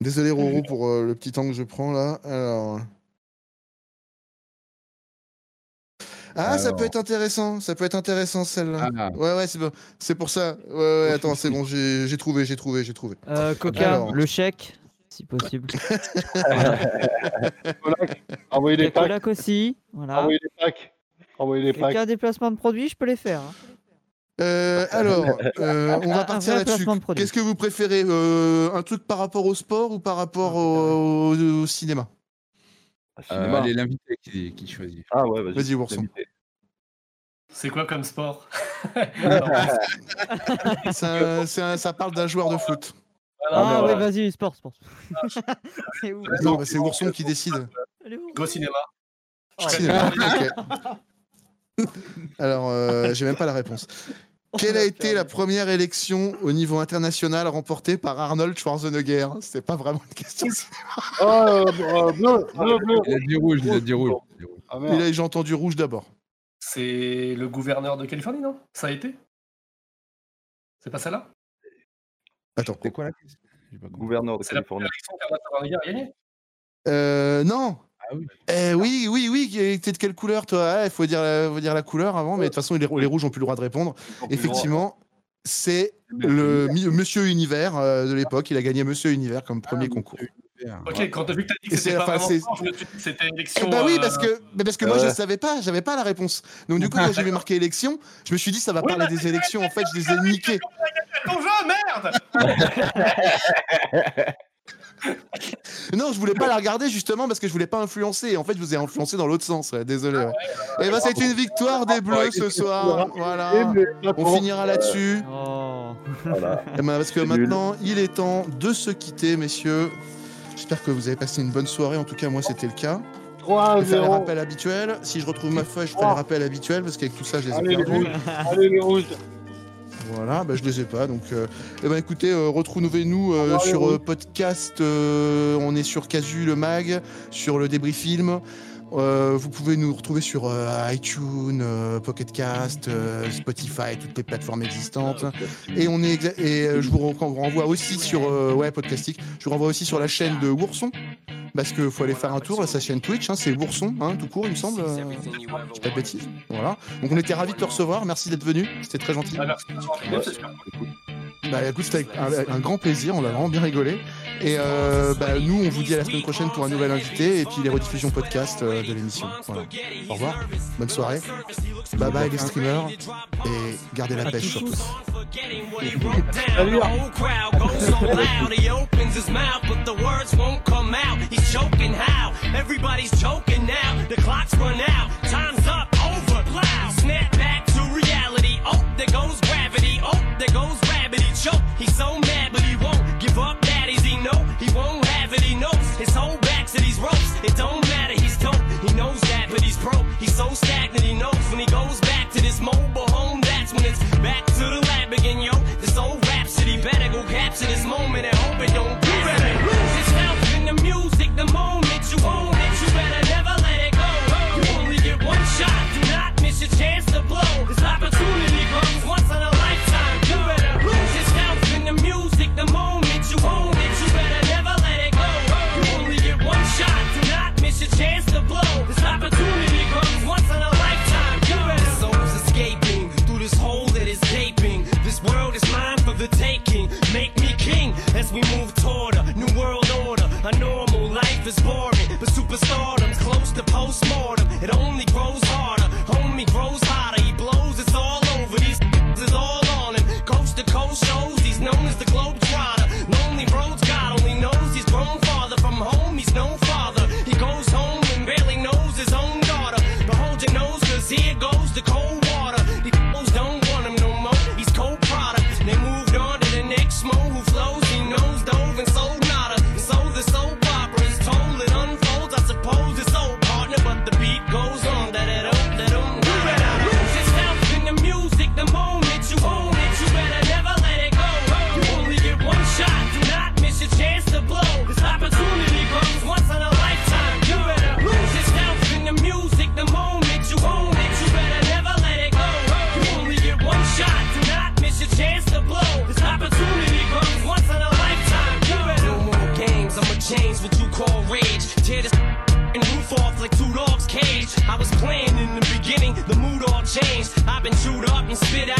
Désolé, Roro, pour euh, le petit temps que je prends là. Alors. Ah, ça peut être intéressant. Ça peut être intéressant celle-là. Ah. Ouais, ouais, c'est bon. C'est pour ça. Ouais, ouais, attends, c'est bon, j'ai trouvé, j'ai trouvé, j'ai trouvé. euh, Coca, Alors. le chèque, si possible. Envoyez des packs. Colac aussi, voilà. Envoyez des packs. Envoyez des packs. Quelqu'un a des placements de produits, je peux les faire. hein. Euh, alors, euh, on va partir là-dessus. Qu'est-ce que vous préférez euh, Un truc par rapport au sport ou par rapport au, au- au cinéma? Cinéma. allez, l'invité qui, qui choisit. Ah ouais, vas-y. Vas-y, Ourson. C'est quoi comme sport? Ça, c'est un- ça parle d'un joueur de foot. Ah, mais ouais, voilà. vas-y, sport, sport. C'est où Non, bah, c'est Ourson qui décide. Go cinéma. Ok. Alors, euh, j'ai même pas la réponse. Quelle a été la première élection au niveau international remportée par Arnold Schwarzenegger? C'est pas vraiment une question. Ah, euh, euh, bleu, bleu, bleu. Il a dit rouge, il a dit rouge. il a dit rouge. Ah, Et merde. là, j'ai entendu rouge d'abord. C'est le gouverneur de Californie, non? Ça a été? C'est pas celle-là? Attends. C'est quoi la question? Gouverneur de C'est la Californie. première élection qu'Arnold Schwarzenegger a gagnée? Euh, non. Ah oui. Eh oui, oui, oui. T'es de quelle couleur, toi? Il faut dire, la- faut dire la couleur avant, mais de toute façon, les, les rouges ont plus le droit de répondre. Effectivement, c'est le Monsieur Univers euh, de l'époque. Il a gagné Monsieur Univers comme premier concours. Ok, quand t'as vu que t'as dit que c'était pas fin, vraiment c'est- sport, je me suis dit que c'était une Eh élection. bah oui, euh, parce que, mais parce que moi je savais pas, j'avais pas la réponse. Donc du coup quand j'ai vu marqué élection, je me suis dit ça va Oui, parler bah, des élections. En fait, je les ai niquées. Ton jeu, merde Non, je voulais pas la regarder justement parce que je voulais pas influencer. En fait, je vous ai influencé dans l'autre sens. ouais, désolé. Ouais. Et bah c'est une victoire des Bleus ce soir. Voilà. On finira là-dessus. Oh. Voilà. Eh ben, parce que maintenant, il est temps de se quitter, messieurs. J'espère que vous avez passé une bonne soirée. En tout cas, moi, c'était le cas. 3 Je vais faire les 0. rappels habituels. Si je retrouve ma feuille, je ferai les rappels habituels parce qu'avec tout ça, je les ai perdus. Allez, les rouges. Voilà, bah, je les ai pas. Donc, euh, eh ben, écoutez, euh, retrouvez-nous euh, sur podcast. on est sur Casu le mag, sur le débris film. Vous pouvez nous retrouver sur iTunes, Pocket Cast, Spotify, toutes les plateformes existantes. Et on est et je vous ren- renvoie aussi sur ouais podcastique. Je vous renvoie aussi sur la chaîne de Ourson parce que faut aller faire un tour à sa chaîne Twitch. hein, c'est Ourson, hein, tout court, il me semble. euh, je pas de bêtises. Voilà. Donc on était ravis de te recevoir. Merci d'être venu. C'était très gentil. Ah, merci. Bah écoute, c'était avec un, un grand plaisir, on a vraiment bien rigolé. Et euh, bah, nous, on vous dit à la semaine prochaine pour un nouvel invité et puis les rediffusions podcast euh, de l'émission. Voilà. Au revoir, bonne soirée. Bye bye les streamers et gardez la pêche surtout. Salut. Choking how? Everybody's choking now. The clock's run out. Time's up. Over. Loud. Snap back to reality. Oh, there goes gravity. Oh, there goes gravity. Choke. He's so mad, but he won't give up. Daddies, he know he won't have it. He knows his whole back to these ropes. It don't matter. He's dope. He knows that, but he's broke. He's so stagnant. He knows when he goes back to this mobile home. That's when it's back to the lab again, yo. This old rhapsody better go capture this moment and hope it don't I was playing in the beginning, the mood all changed. I've been chewed up and spit out